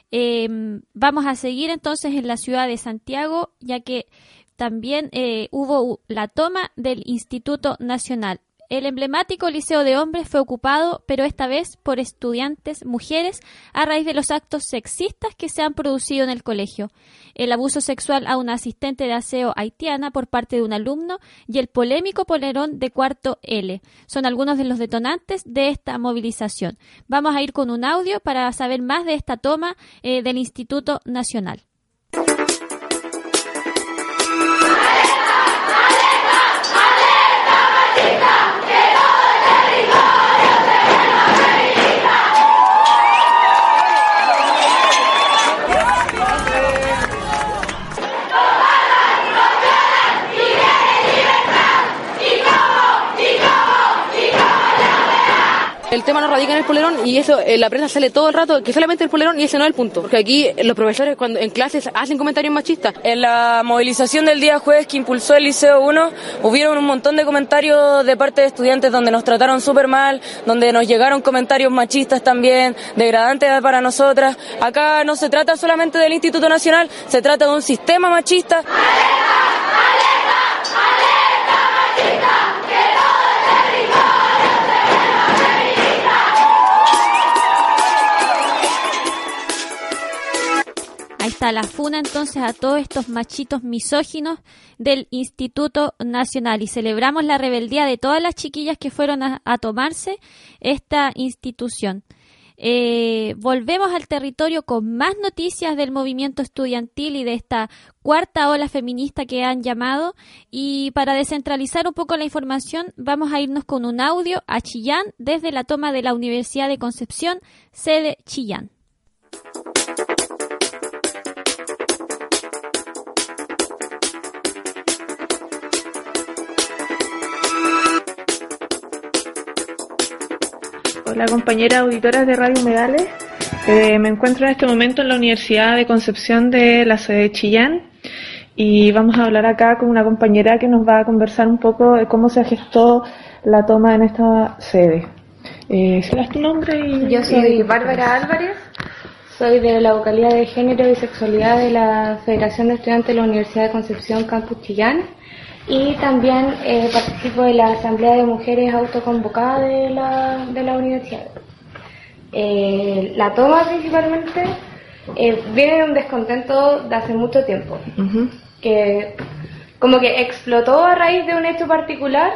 Em, vamos a seguir entonces en la ciudad de Santiago, ya que también eh, hubo la toma del Instituto Nacional. El emblemático Liceo de Hombres fue ocupado, pero esta vez por estudiantes mujeres a raíz de los actos sexistas que se han producido en el colegio. El abuso sexual a una asistente de aseo haitiana por parte de un alumno y el polémico polerón de cuarto L son algunos de los detonantes de esta movilización. Vamos a ir con un audio para saber más de esta toma eh, del Instituto Nacional. Radica en el polerón y eso, la prensa sale todo el rato que solamente el polerón y ese no es el punto. Porque aquí los profesores cuando en clases hacen comentarios machistas. En la movilización del día jueves que impulsó el Liceo 1, hubieron un montón de comentarios de parte de estudiantes donde nos trataron súper mal, donde nos llegaron comentarios machistas también, degradantes para nosotras. Acá no se trata solamente del Instituto Nacional, se trata de un sistema machista. Está la funa entonces a todos estos machitos misóginos del Instituto Nacional y celebramos la rebeldía de todas las chiquillas que fueron a, tomarse esta institución. Eh, volvemos al territorio con más noticias del movimiento estudiantil y de esta cuarta ola feminista que han llamado. Y para descentralizar un poco la información, vamos a irnos con un audio a Chillán desde la toma de la Universidad de Concepción, sede Chillán. Hola compañera auditora de Radio Humedales. Eh, me encuentro en este momento en la Universidad de Concepción de la sede de Chillán y vamos a hablar acá con una compañera que nos va a conversar un poco de cómo se gestó la toma en esta sede. Eh, ¿Sabes tu nombre? Y, Yo soy Bárbara Álvarez, soy de la vocalía de Género y Sexualidad de la Federación de Estudiantes de la Universidad de Concepción Campus Chillán y también eh, participo de la Asamblea de Mujeres Autoconvocada de la, de la universidad. Eh, la toma principalmente eh, viene de un descontento de hace mucho tiempo, que como que explotó a raíz de un hecho particular,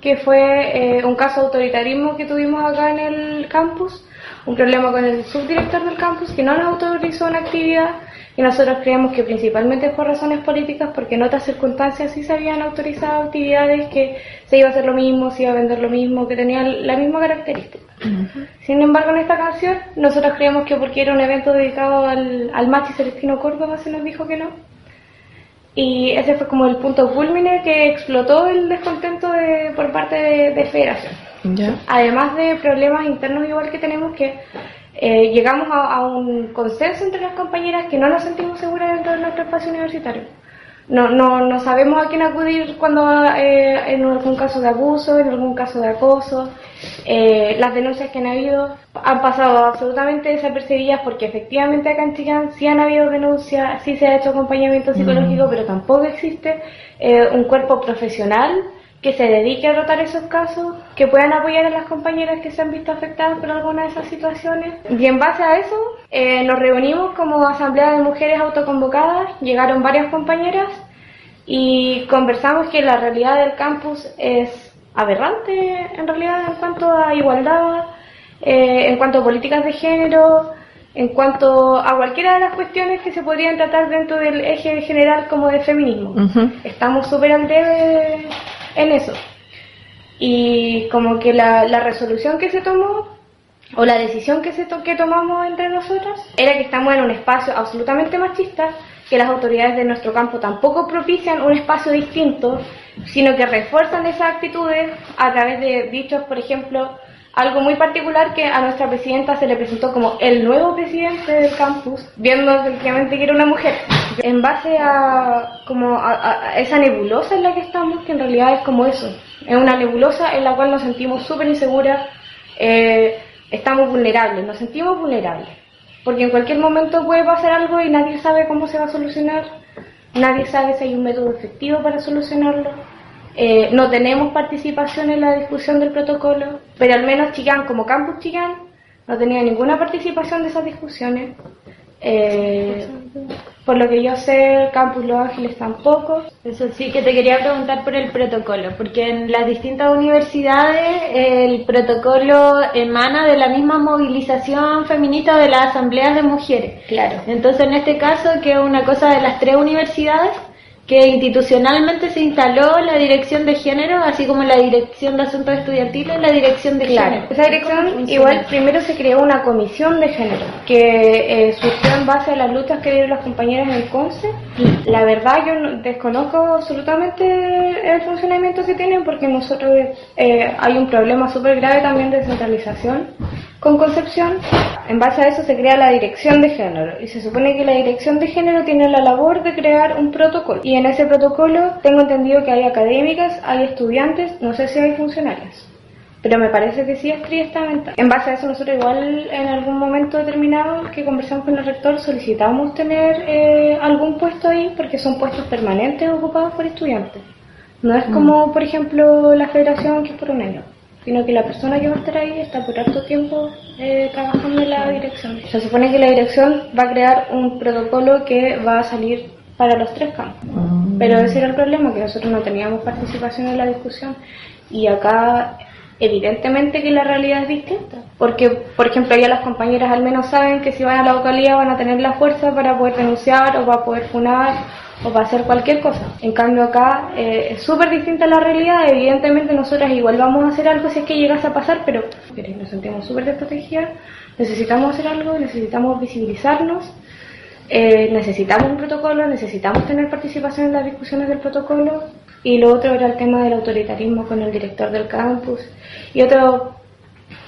que fue un caso de autoritarismo que tuvimos acá en el campus, un problema con el subdirector del campus que no nos autorizó una actividad y nosotros creemos que principalmente por razones políticas, porque en otras circunstancias sí se habían autorizado actividades que se iba a hacer lo mismo, se iba a vender lo mismo, que tenían la misma característica. Sin embargo, en esta canción, nosotros creemos que porque era un evento dedicado al, al machi Celestino Córdoba, se nos dijo que no. Y ese fue como el punto culmine que explotó el descontento de, por parte de, de Federación. Además de problemas internos igual que tenemos que eh, llegamos a, un consenso entre las compañeras que no nos sentimos seguras dentro de nuestro espacio universitario. No, no, no sabemos a quién acudir cuando eh, en algún caso de abuso, en algún caso de acoso. Eh, las denuncias que han habido han pasado absolutamente desapercibidas porque efectivamente acá en Chillán sí han habido denuncias, sí se ha hecho acompañamiento psicológico, mm. pero tampoco existe un cuerpo profesional que se dedique a tratar esos casos, que puedan apoyar a las compañeras que se han visto afectadas por alguna de esas situaciones. Y en base a eso eh, nos reunimos como Asamblea de Mujeres Autoconvocadas, llegaron varias compañeras y conversamos que la realidad del campus es aberrante en realidad en cuanto a igualdad, eh, en cuanto a políticas de género, en cuanto a cualquiera de las cuestiones que se podrían tratar dentro del eje general como de feminismo. Estamos súper al debe en eso. Y como que la, la resolución que se tomó, o la decisión que, se que tomamos entre nosotras, era que estamos en un espacio absolutamente machista, que las autoridades de nuestro campo tampoco propician un espacio distinto, sino que refuerzan esas actitudes a través de dichos, por ejemplo, algo muy particular que a nuestra presidenta se le presentó como el nuevo presidente del campus, viendo efectivamente que era una mujer. En base a, como esa nebulosa en la que estamos, que en realidad es como eso, es una nebulosa en la cual nos sentimos súper inseguras, eh, estamos vulnerables, nos sentimos vulnerables, porque en cualquier momento puede pasar algo y nadie sabe cómo se va a solucionar, nadie sabe si hay un método efectivo para solucionarlo eh, no tenemos participación en la discusión del protocolo, pero al menos Chillán, como campus Chillán, no tenía ninguna participación de esas discusiones. Eh, por lo que yo sé, Campus Los Ángeles tampoco. Eso sí, que te quería preguntar por el protocolo, porque en las distintas universidades el protocolo emana de la misma movilización feminista de las asambleas de mujeres. Claro. Entonces, en este caso, que es una cosa de las tres universidades, que institucionalmente se instaló la dirección de género, así como la dirección de asuntos estudiantiles, la dirección de claro. género. Esa dirección, igual, primero se creó una comisión de género, que eh, surgió en base a las luchas que dieron las compañeras en el CONCE. La verdad, yo desconozco absolutamente el funcionamiento que tienen, porque nosotros eh, hay un problema súper grave también de centralización con Concepción. En base a eso se crea la dirección de género y se supone que la dirección de género tiene la labor de crear un protocolo. Y en ese protocolo tengo entendido que hay académicas, hay estudiantes, no sé si hay funcionarios. Pero me parece que sí es triestamente. En base a eso nosotros igual en algún momento determinado que conversamos con el rector solicitamos tener eh, algún puesto ahí porque son puestos permanentes ocupados por estudiantes. No es como, mm. por ejemplo, la federación que es por un año. sino que la persona que va a estar ahí está por harto tiempo eh, trabajando en la dirección. Se supone que la dirección va a crear un protocolo que va a salir para los tres campos. Pero ese era el problema, que nosotros no teníamos participación en la discusión y acá evidentemente que la realidad es distinta. Porque, por ejemplo, ya las compañeras al menos saben que si van a la localidad van a tener la fuerza para poder denunciar o para poder funar o para hacer cualquier cosa. En cambio acá eh, es súper distinta la realidad. Evidentemente nosotras igual vamos a hacer algo si es que llegase a pasar, pero nos sentimos súper desprotegidas. Necesitamos hacer algo, necesitamos visibilizarnos. Eh, necesitamos un protocolo, necesitamos tener participación en las discusiones del protocolo y lo otro era el tema del autoritarismo con el director del campus y otras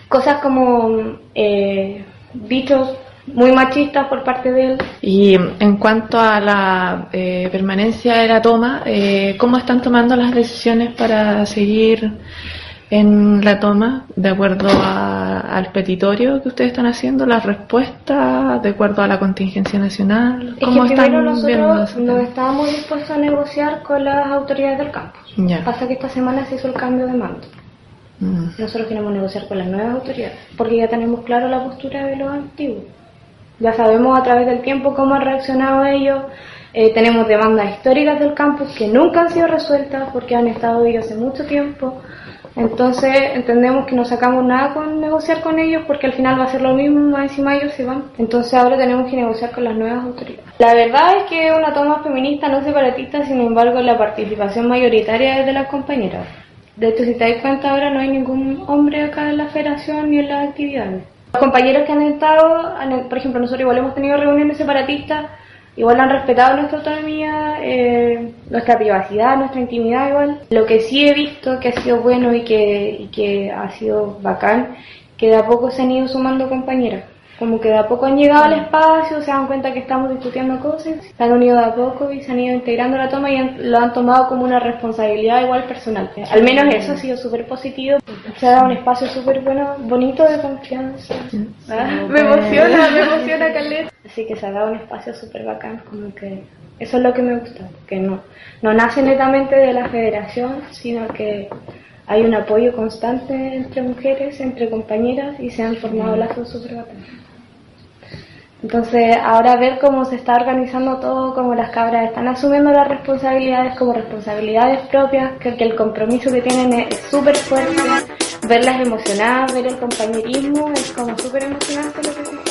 cosas como eh, dichos muy machistas por parte de él. Y en cuanto a la eh, permanencia de la toma, eh, ¿cómo están tomando las decisiones para seguir en la toma de acuerdo al petitorio que ustedes están haciendo, las respuestas de acuerdo a la contingencia nacional? ¿Cómo es que primero nosotros no estábamos dispuestos a negociar con las autoridades del campus. Pasa que esta semana se hizo el cambio de mando. Mm. Nosotros queremos negociar con las nuevas autoridades porque ya tenemos claro la postura de los antiguos. Ya sabemos a través del tiempo cómo han reaccionado ellos. Eh, tenemos demandas históricas del campus que nunca han sido resueltas porque han estado ellos hace mucho tiempo. Entonces entendemos que no sacamos nada con negociar con ellos porque al final va a ser lo mismo, más encima ellos se van. Entonces ahora tenemos que negociar con las nuevas autoridades. La verdad es que una toma feminista no separatista, sin embargo la participación mayoritaria es de las compañeras. De hecho, si te das cuenta ahora no hay ningún hombre acá en la federación ni en las actividades. Los compañeros que han estado, por ejemplo, nosotros igual hemos tenido reuniones separatistas igual han respetado nuestra autonomía, eh, nuestra privacidad, nuestra intimidad igual. Lo que sí he visto que ha sido bueno y que, y que ha sido bacán, que de a poco se han ido sumando compañeras como que de a poco han llegado al espacio, se dan cuenta que estamos discutiendo cosas, se han unido de a poco y se han ido integrando la toma y lo han tomado como una responsabilidad igual personal. Al menos eso ha sido súper positivo, se ha dado un espacio súper bueno, bonito de confianza. Ah, me emociona, me emociona Caleta. Así que se ha dado un espacio súper bacán, como que eso es lo que me gusta, que no, no nace netamente de la federación, sino que hay un apoyo constante entre mujeres, entre compañeras y se han formado lazos súper bacanes. Entonces, ahora ver cómo se está organizando todo, cómo las cabras están asumiendo las responsabilidades como responsabilidades propias, que, el compromiso que tienen es súper fuerte, verlas emocionadas, ver el compañerismo, es como súper emocionante lo que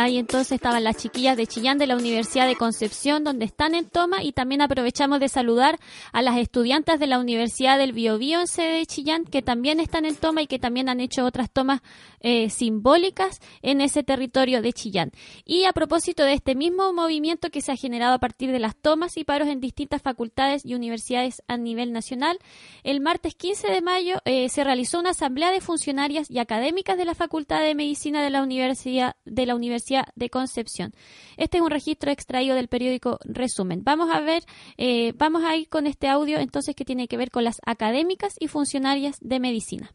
Ahí entonces estaban las chiquillas de Chillán de la Universidad de Concepción, donde están en toma, y también aprovechamos de saludar a las estudiantes de la Universidad del Biobío en sede de Chillán, que también están en toma y que también han hecho otras tomas eh, simbólicas en ese territorio de Chillán. Y a propósito de este mismo movimiento que se ha generado a partir de las tomas y paros en distintas facultades y universidades a nivel nacional, el martes 15 de mayo eh, se realizó una asamblea de funcionarias y académicas de la Facultad de Medicina de la Universidad de la Universidad de Concepción. Este es un registro extraído del periódico Resumen. Vamos a ver, eh, vamos a ir con este audio entonces que tiene que ver con las académicas y funcionarias de medicina.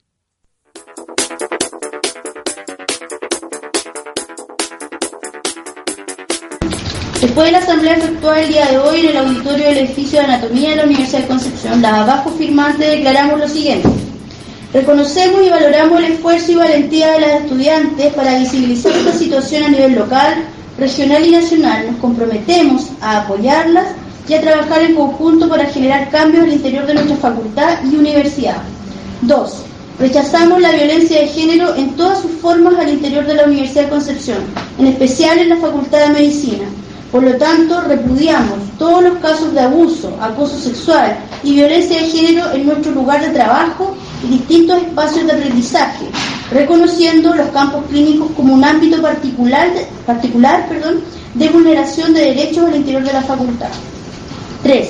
Después de la asamblea efectuada el día de hoy en el auditorio del edificio de anatomía de la Universidad de Concepción, las abajo firmantes declaramos lo siguiente. Reconocemos y valoramos el esfuerzo y valentía de las estudiantes para visibilizar esta situación a nivel local, regional y nacional. Nos comprometemos a apoyarlas y a trabajar en conjunto para generar cambios al interior de nuestra facultad y universidad. 2. Rechazamos la violencia de género en todas sus formas al interior de la Universidad de Concepción, en especial en la Facultad de Medicina. Por lo tanto, repudiamos todos los casos de abuso, acoso sexual y violencia de género en nuestro lugar de trabajo distintos espacios de aprendizaje, reconociendo los campos clínicos como un ámbito particular, particular perdón, de vulneración de derechos al interior de la facultad. 3.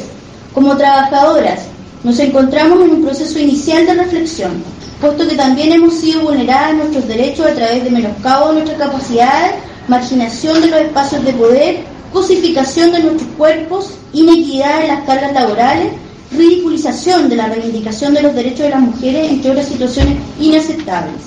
Como trabajadoras, nos encontramos en un proceso inicial de reflexión, puesto que también hemos sido vulneradas nuestros derechos a través de menoscabo de nuestras capacidades, marginación de los espacios de poder cosificación de nuestros cuerpos, inequidad en las cargas laborales, ridiculización de la reivindicación de los derechos de las mujeres, entre otras situaciones inaceptables.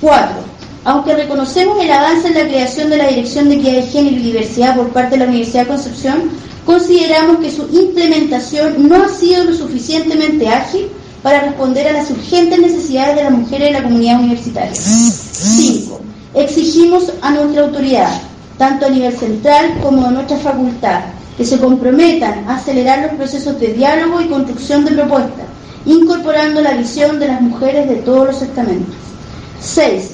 4. Aunque reconocemos el avance en la creación de la Dirección de Equidad de Género y Diversidad por parte de la Universidad de Concepción, consideramos que su implementación no ha sido lo suficientemente ágil para responder a las urgentes necesidades de las mujeres de la comunidad universitaria. 5. Exigimos a nuestra autoridad, tanto a nivel central como a nuestra facultad, que se comprometan a acelerar los procesos de diálogo y construcción de propuestas, incorporando la visión de las mujeres de todos los estamentos. 6.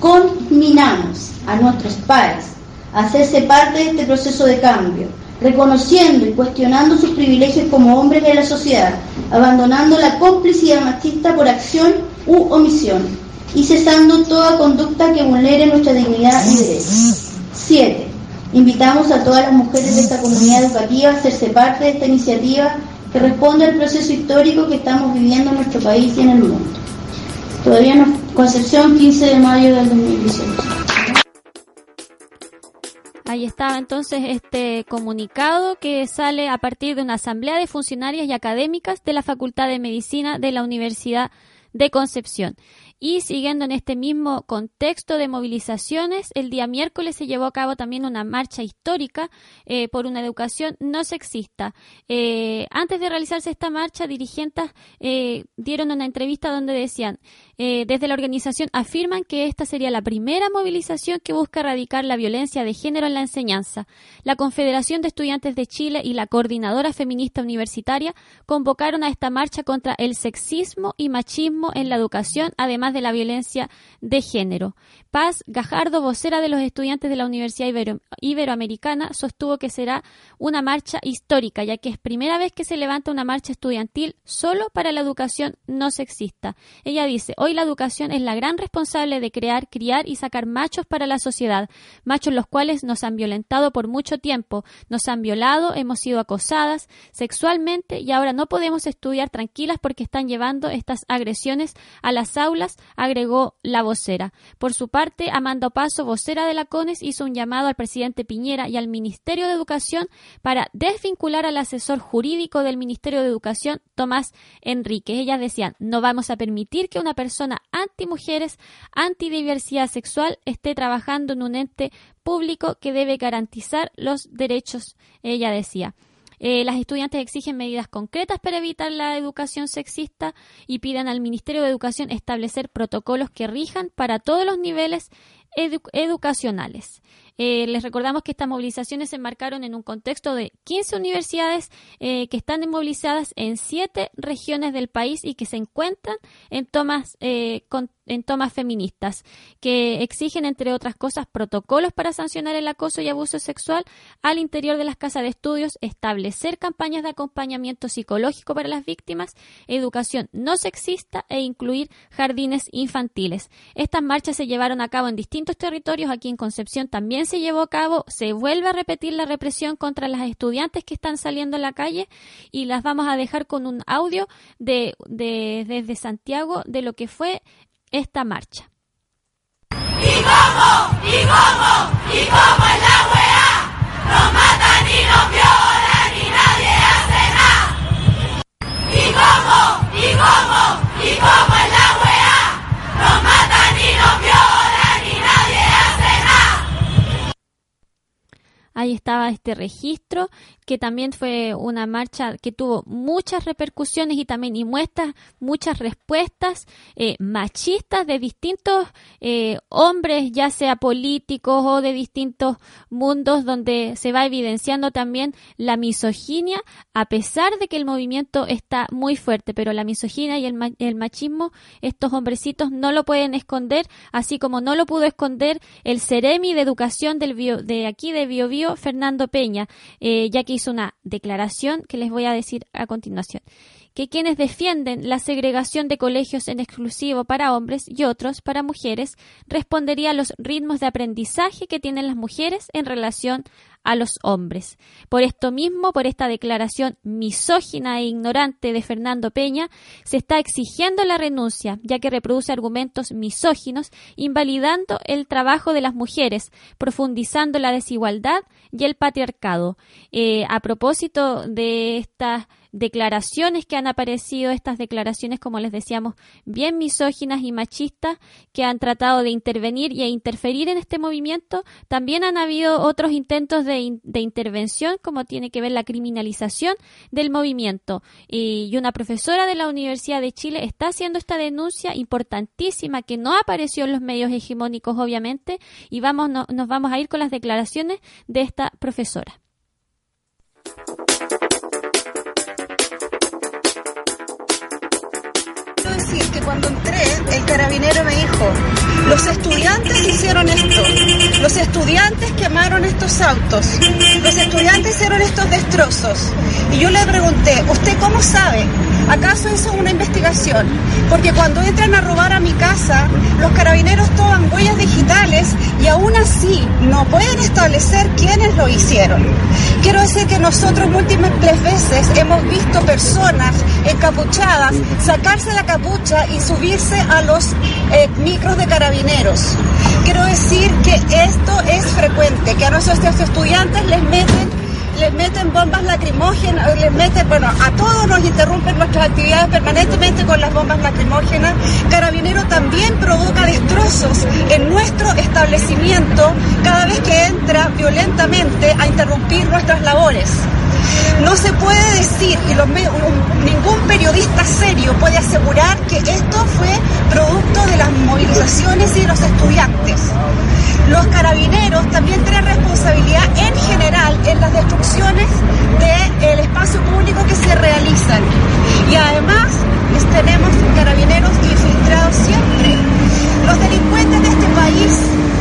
Conminamos a nuestros pares a hacerse parte de este proceso de cambio, reconociendo y cuestionando sus privilegios como hombres de la sociedad, abandonando la complicidad machista por acción u omisión y cesando toda conducta que vulnere nuestra dignidad y derechos. 7. Invitamos a todas las mujeres de esta comunidad educativa a hacerse parte de esta iniciativa que responde al proceso histórico que estamos viviendo en nuestro país y en el mundo. Todavía no, Concepción, 15 de mayo del 2018. Ahí estaba entonces este comunicado que sale a partir de una asamblea de funcionarias y académicas de la Facultad de Medicina de la Universidad de Concepción. Y siguiendo en este mismo contexto de movilizaciones, el día miércoles se llevó a cabo también una marcha histórica eh, por una educación no sexista. Eh, antes de realizarse esta marcha, dirigentes eh, dieron una entrevista donde decían, desde la organización afirman que esta sería la primera movilización que busca erradicar la violencia de género en la enseñanza. La Confederación de Estudiantes de Chile y la Coordinadora Feminista Universitaria convocaron a esta marcha contra el sexismo y machismo en la educación, además de la violencia de género. Paz Gajardo, vocera de los estudiantes de la Universidad Iberoamericana, sostuvo que será una marcha histórica, ya que es primera vez que se levanta una marcha estudiantil solo para la educación no sexista. Ella dice, hoy la educación es la gran responsable de crear, criar y sacar machos para la sociedad, machos los cuales nos han violentado por mucho tiempo, nos han violado, hemos sido acosadas sexualmente y ahora no podemos estudiar tranquilas porque están llevando estas agresiones a las aulas agregó la vocera. Por su parte, Amanda Paso, vocera de la CONES, hizo un llamado al presidente Piñera y al Ministerio de Educación para desvincular al asesor jurídico del Ministerio de Educación, Tomás Enrique. Ellas decían, no vamos a permitir que una persona anti-mujeres, anti-diversidad sexual esté trabajando en un ente público que debe garantizar los derechos, ella decía. Eh, las estudiantes exigen medidas concretas para evitar la educación sexista y piden al Ministerio de Educación establecer protocolos que rijan para todos los niveles educacionales. Eh, les recordamos que estas movilizaciones se enmarcaron en un contexto de 15 universidades eh, que están movilizadas en siete regiones del país y que se encuentran en tomas, eh, en tomas feministas, que exigen, entre otras cosas, protocolos para sancionar el acoso y abuso sexual al interior de las casas de estudios, establecer campañas de acompañamiento psicológico para las víctimas, educación no sexista e incluir jardines infantiles. Estas marchas se llevaron a cabo en distintos territorios, aquí en Concepción también se llevó a cabo, se vuelve a repetir la represión contra las estudiantes que están saliendo a la calle y las vamos a dejar con un audio de, desde Santiago de lo que fue esta marcha. ¿Y cómo? ¿Y este registro, que también fue una marcha que tuvo muchas repercusiones y también y muestra muchas respuestas eh, machistas de distintos eh, hombres, ya sea políticos o de distintos mundos, donde se va evidenciando también la misoginia, a pesar de que el movimiento está muy fuerte, pero la misoginia y el, el machismo, estos hombrecitos no lo pueden esconder, así como no lo pudo esconder el Ceremi de Educación del de aquí de Bio, Bio Fernando Peña, eh, ya que hizo una declaración que les voy a decir a continuación que quienes defienden la segregación de colegios en exclusivo para hombres y otros para mujeres respondería a los ritmos de aprendizaje que tienen las mujeres en relación a los hombres. Por esto mismo, por esta declaración misógina e ignorante de Fernando Peña, se está exigiendo la renuncia, ya que reproduce argumentos misóginos, invalidando el trabajo de las mujeres, profundizando la desigualdad y el patriarcado. Eh, a propósito de esta declaraciones que han aparecido, estas declaraciones, como les decíamos, bien misóginas y machistas, que han tratado de intervenir y interferir en este movimiento. También han habido otros intentos de, intervención, como tiene que ver la criminalización del movimiento. Y una profesora de la Universidad de Chile está haciendo esta denuncia importantísima que no apareció en los medios hegemónicos, obviamente, y vamos, nos vamos a ir con las declaraciones de esta profesora. Que cuando entré, el carabinero me dijo, los estudiantes hicieron esto, los estudiantes quemaron estos autos, los estudiantes hicieron estos destrozos. Y yo le pregunté, ¿usted cómo sabe? ¿Acaso hizo una investigación? Porque cuando entran a robar a mi casa, los carabineros toman huellas digitales y aún así no pueden establecer quiénes lo hicieron. Quiero decir que nosotros múltiples veces hemos visto personas encapuchadas sacarse la capucha y subirse a los eh, micros de carabineros. Quiero decir que esto es frecuente, que a nuestros estudiantes les meten les meten bombas lacrimógenas, les meten, bueno, a todos nos interrumpen nuestras actividades permanentemente con las bombas lacrimógenas. Carabinero también provoca destrozos en nuestro establecimiento cada vez que entra violentamente a interrumpir nuestras labores. No se puede decir, y ningún periodista serio puede asegurar que esto fue producto de las movilizaciones y de los estudiantes. Los carabineros también tienen responsabilidad en general en las destrucciones del espacio público que se realizan. Y además tenemos carabineros infiltrados siempre. Los delincuentes de este país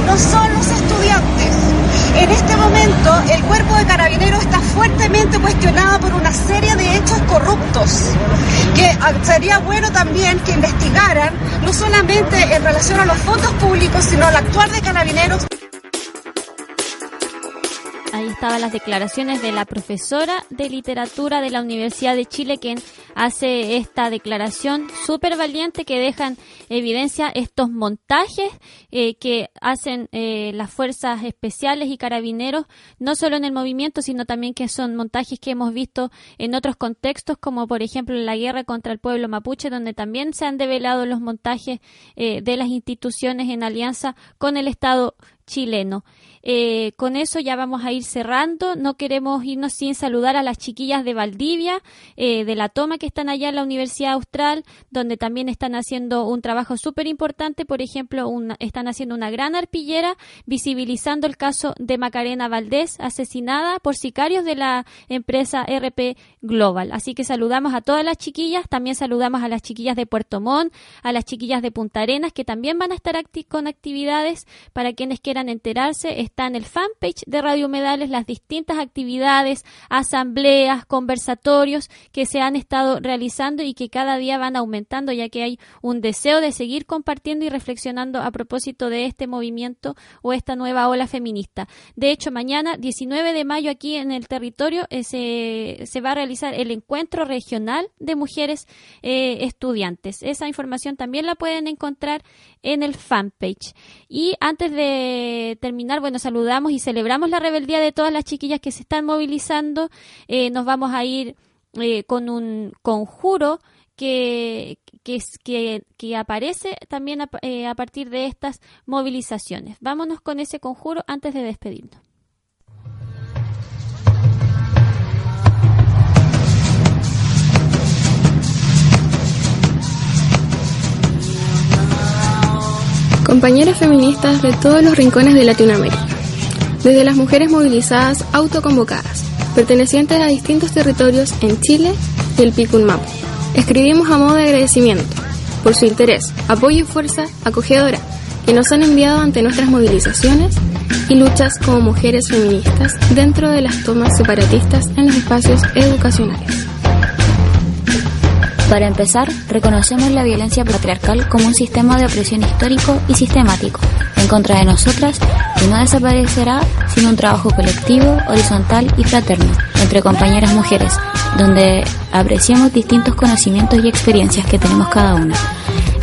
no son los estudiantes. En este momento el cuerpo de carabineros está fuertemente cuestionado por una serie de hechos corruptos que sería bueno también que investigaran no solamente en relación a los fondos públicos, sino al actuar de carabineros. Estaban las declaraciones de la profesora de literatura de la Universidad de Chile, quien hace esta declaración súper valiente que dejan evidencia estos montajes eh, que hacen eh, las fuerzas especiales y carabineros, no solo en el movimiento, sino también que son montajes que hemos visto en otros contextos, como por ejemplo en la guerra contra el pueblo mapuche, donde también se han develado los montajes eh, de las instituciones en alianza con el Estado chileno. Eh, con eso ya vamos a ir cerrando. No queremos irnos sin saludar a las chiquillas de Valdivia, eh, de la toma que están allá en la Universidad Austral, donde también están haciendo un trabajo súper importante. Por ejemplo, están haciendo una gran arpillera visibilizando el caso de Macarena Valdés, asesinada por sicarios de la empresa RP Global. Así que saludamos a todas las chiquillas. También saludamos a las chiquillas de Puerto Montt, a las chiquillas de Punta Arenas, que también van a estar con actividades para quienes quieran enterarse está en el fanpage de Radio Humedales las distintas actividades, asambleas, conversatorios que se han estado realizando y que cada día van aumentando ya que hay un deseo de seguir compartiendo y reflexionando a propósito de este movimiento o esta nueva ola feminista. De hecho, mañana, 19 de mayo, aquí en el territorio eh, se, se, va a realizar el encuentro regional de mujeres eh, estudiantes. Esa información también la pueden encontrar en el fanpage. Y antes de terminar, bueno, saludamos y celebramos la rebeldía de todas las chiquillas que se están movilizando. Eh, nos vamos a ir eh, con un conjuro que, que, que, aparece también a, eh, a partir de estas movilizaciones. Vámonos con ese conjuro antes de despedirnos. Compañeras feministas de todos los rincones de Latinoamérica, desde las mujeres movilizadas autoconvocadas, pertenecientes a distintos territorios en Chile y el Picunmapu, escribimos a modo de agradecimiento por su interés, apoyo y fuerza acogedora que nos han enviado ante nuestras movilizaciones y luchas como mujeres feministas dentro de las tomas separatistas en los espacios educacionales. Para empezar, reconocemos la violencia patriarcal como un sistema de opresión histórico y sistemático en contra de nosotras y no desaparecerá sin un trabajo colectivo, horizontal y fraterno entre compañeras mujeres, donde apreciamos distintos conocimientos y experiencias que tenemos cada una.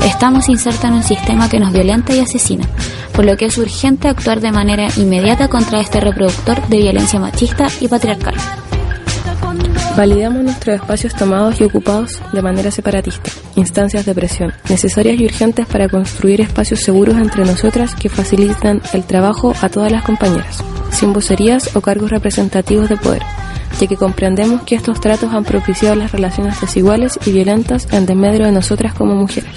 Estamos insertas en un sistema que nos violenta y asesina, por lo que es urgente actuar de manera inmediata contra este reproductor de violencia machista y patriarcal. Validamos nuestros espacios tomados y ocupados de manera separatista, instancias de presión, necesarias y urgentes para construir espacios seguros entre nosotras que facilitan el trabajo a todas las compañeras, sin vocerías o cargos representativos de poder, ya que comprendemos que estos tratos han propiciado las relaciones desiguales y violentas en desmedro de nosotras como mujeres.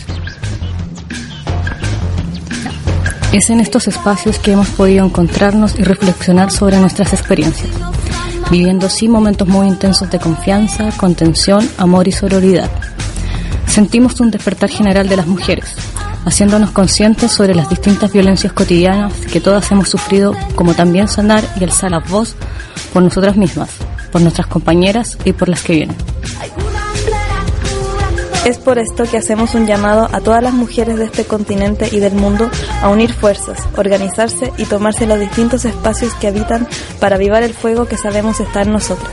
Es en estos espacios que hemos podido encontrarnos y reflexionar sobre nuestras experiencias, viviendo así momentos muy intensos de confianza, contención, amor y sororidad. Sentimos un despertar general de las mujeres, haciéndonos conscientes sobre las distintas violencias cotidianas que todas hemos sufrido, como también sanar y alzar la voz por nosotras mismas, por nuestras compañeras y por las que vienen. Es por esto que hacemos un llamado a todas las mujeres de este continente y del mundo a unir fuerzas, organizarse y tomarse los distintos espacios que habitan para avivar el fuego que sabemos está en nosotras.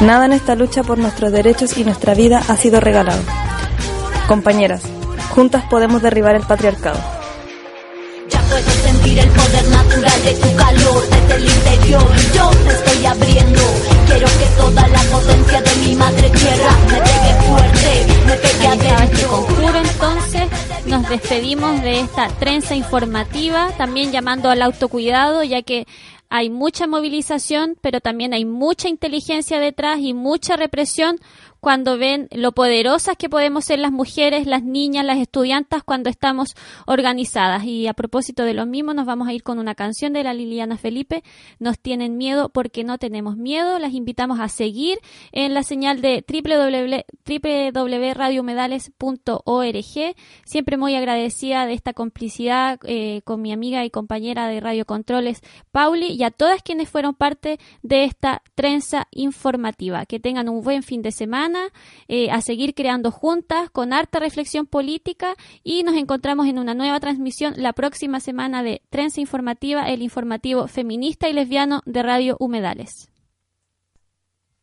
Nada en esta lucha por nuestros derechos y nuestra vida ha sido regalado. Compañeras, juntas podemos derribar el patriarcado. Ya puedo sentir el poder natural de tu calor desde el interior. Yo te estoy abriendo. Quiero que toda la potencia de mi madre tierra me este conjuro entonces. Nos despedimos de esta trenza informativa, también llamando al autocuidado, ya que hay mucha movilización, pero también hay mucha inteligencia detrás y mucha represión cuando ven lo poderosas que podemos ser las mujeres, las niñas, las estudiantas cuando estamos organizadas. Y a propósito de lo mismo, nos vamos a ir con una canción de la Liliana Felipe, Nos tienen miedo porque no tenemos miedo. Las invitamos a seguir en la señal de www www.radiohumedales.org. Siempre muy agradecida de esta complicidad eh, con mi amiga y compañera de Radio Controles, Pauli, y a todas quienes fueron parte de esta trenza informativa. Que tengan un buen fin de semana, eh, a seguir creando juntas con harta reflexión política y nos encontramos en una nueva transmisión la próxima semana de Trenza Informativa, el informativo feminista y lesbiano de Radio Humedales.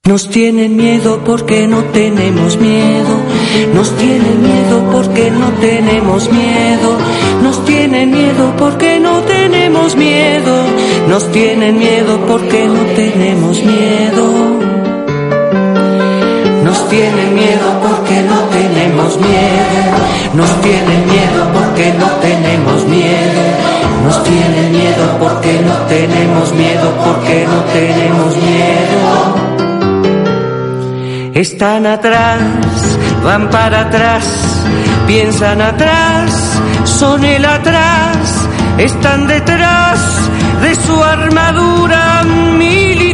Nos tienen miedo porque no tenemos miedo. Nos tienen miedo porque no tenemos miedo. Nos tienen miedo porque no tenemos miedo. Nos tienen miedo porque no tenemos miedo. Nos tienen miedo porque no tenemos miedo. Nos tienen miedo porque no tenemos miedo. Nos tienen miedo porque no tenemos miedo, porque no tenemos miedo. Están atrás, van para atrás, piensan atrás, son el atrás, están detrás de su armadura militar.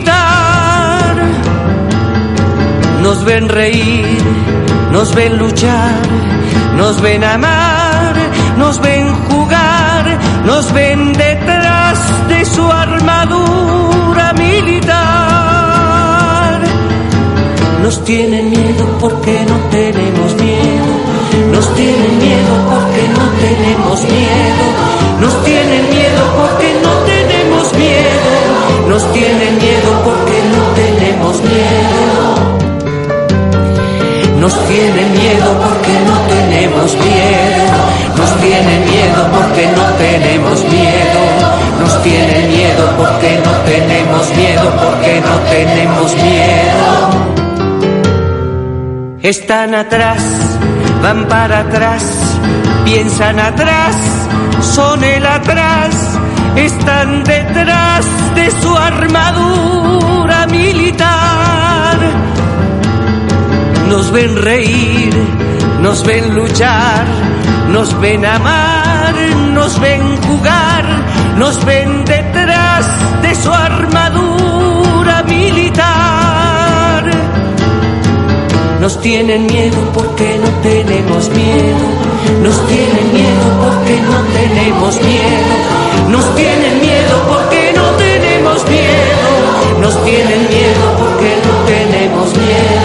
Nos ven reír, nos ven luchar, nos ven amar, nos ven jugar, nos ven detrás de su armadura militar. Nos tienen miedo porque no tenemos miedo. Nos tienen miedo porque no tenemos miedo. Nos tienen miedo porque no tenemos miedo. Nos tienen miedo porque no tenemos miedo. Nos tienen miedo porque no tenemos miedo. Nos tienen miedo porque no tenemos miedo. Nos tienen miedo porque no tenemos miedo, porque no tenemos miedo. Están atrás, van para atrás, piensan atrás, son el atrás, están detrás de su armadura militar. Nos ven reír, nos ven luchar, nos ven amar, nos ven jugar, nos ven detrás de su armadura militar. Nos tienen miedo porque no tenemos miedo. Nos tienen miedo porque no tenemos miedo. Nos tienen miedo porque no tenemos miedo. Nos tienen miedo porque no tenemos miedo.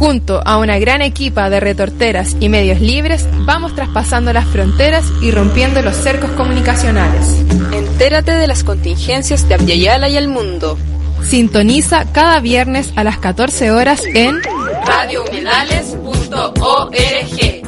Junto a una gran equipa de retorteras y medios libres, vamos traspasando las fronteras y rompiendo los cercos comunicacionales. Entérate de las contingencias de Abiyala y el mundo. Sintoniza cada viernes a las 14 horas en radiohumedales.org.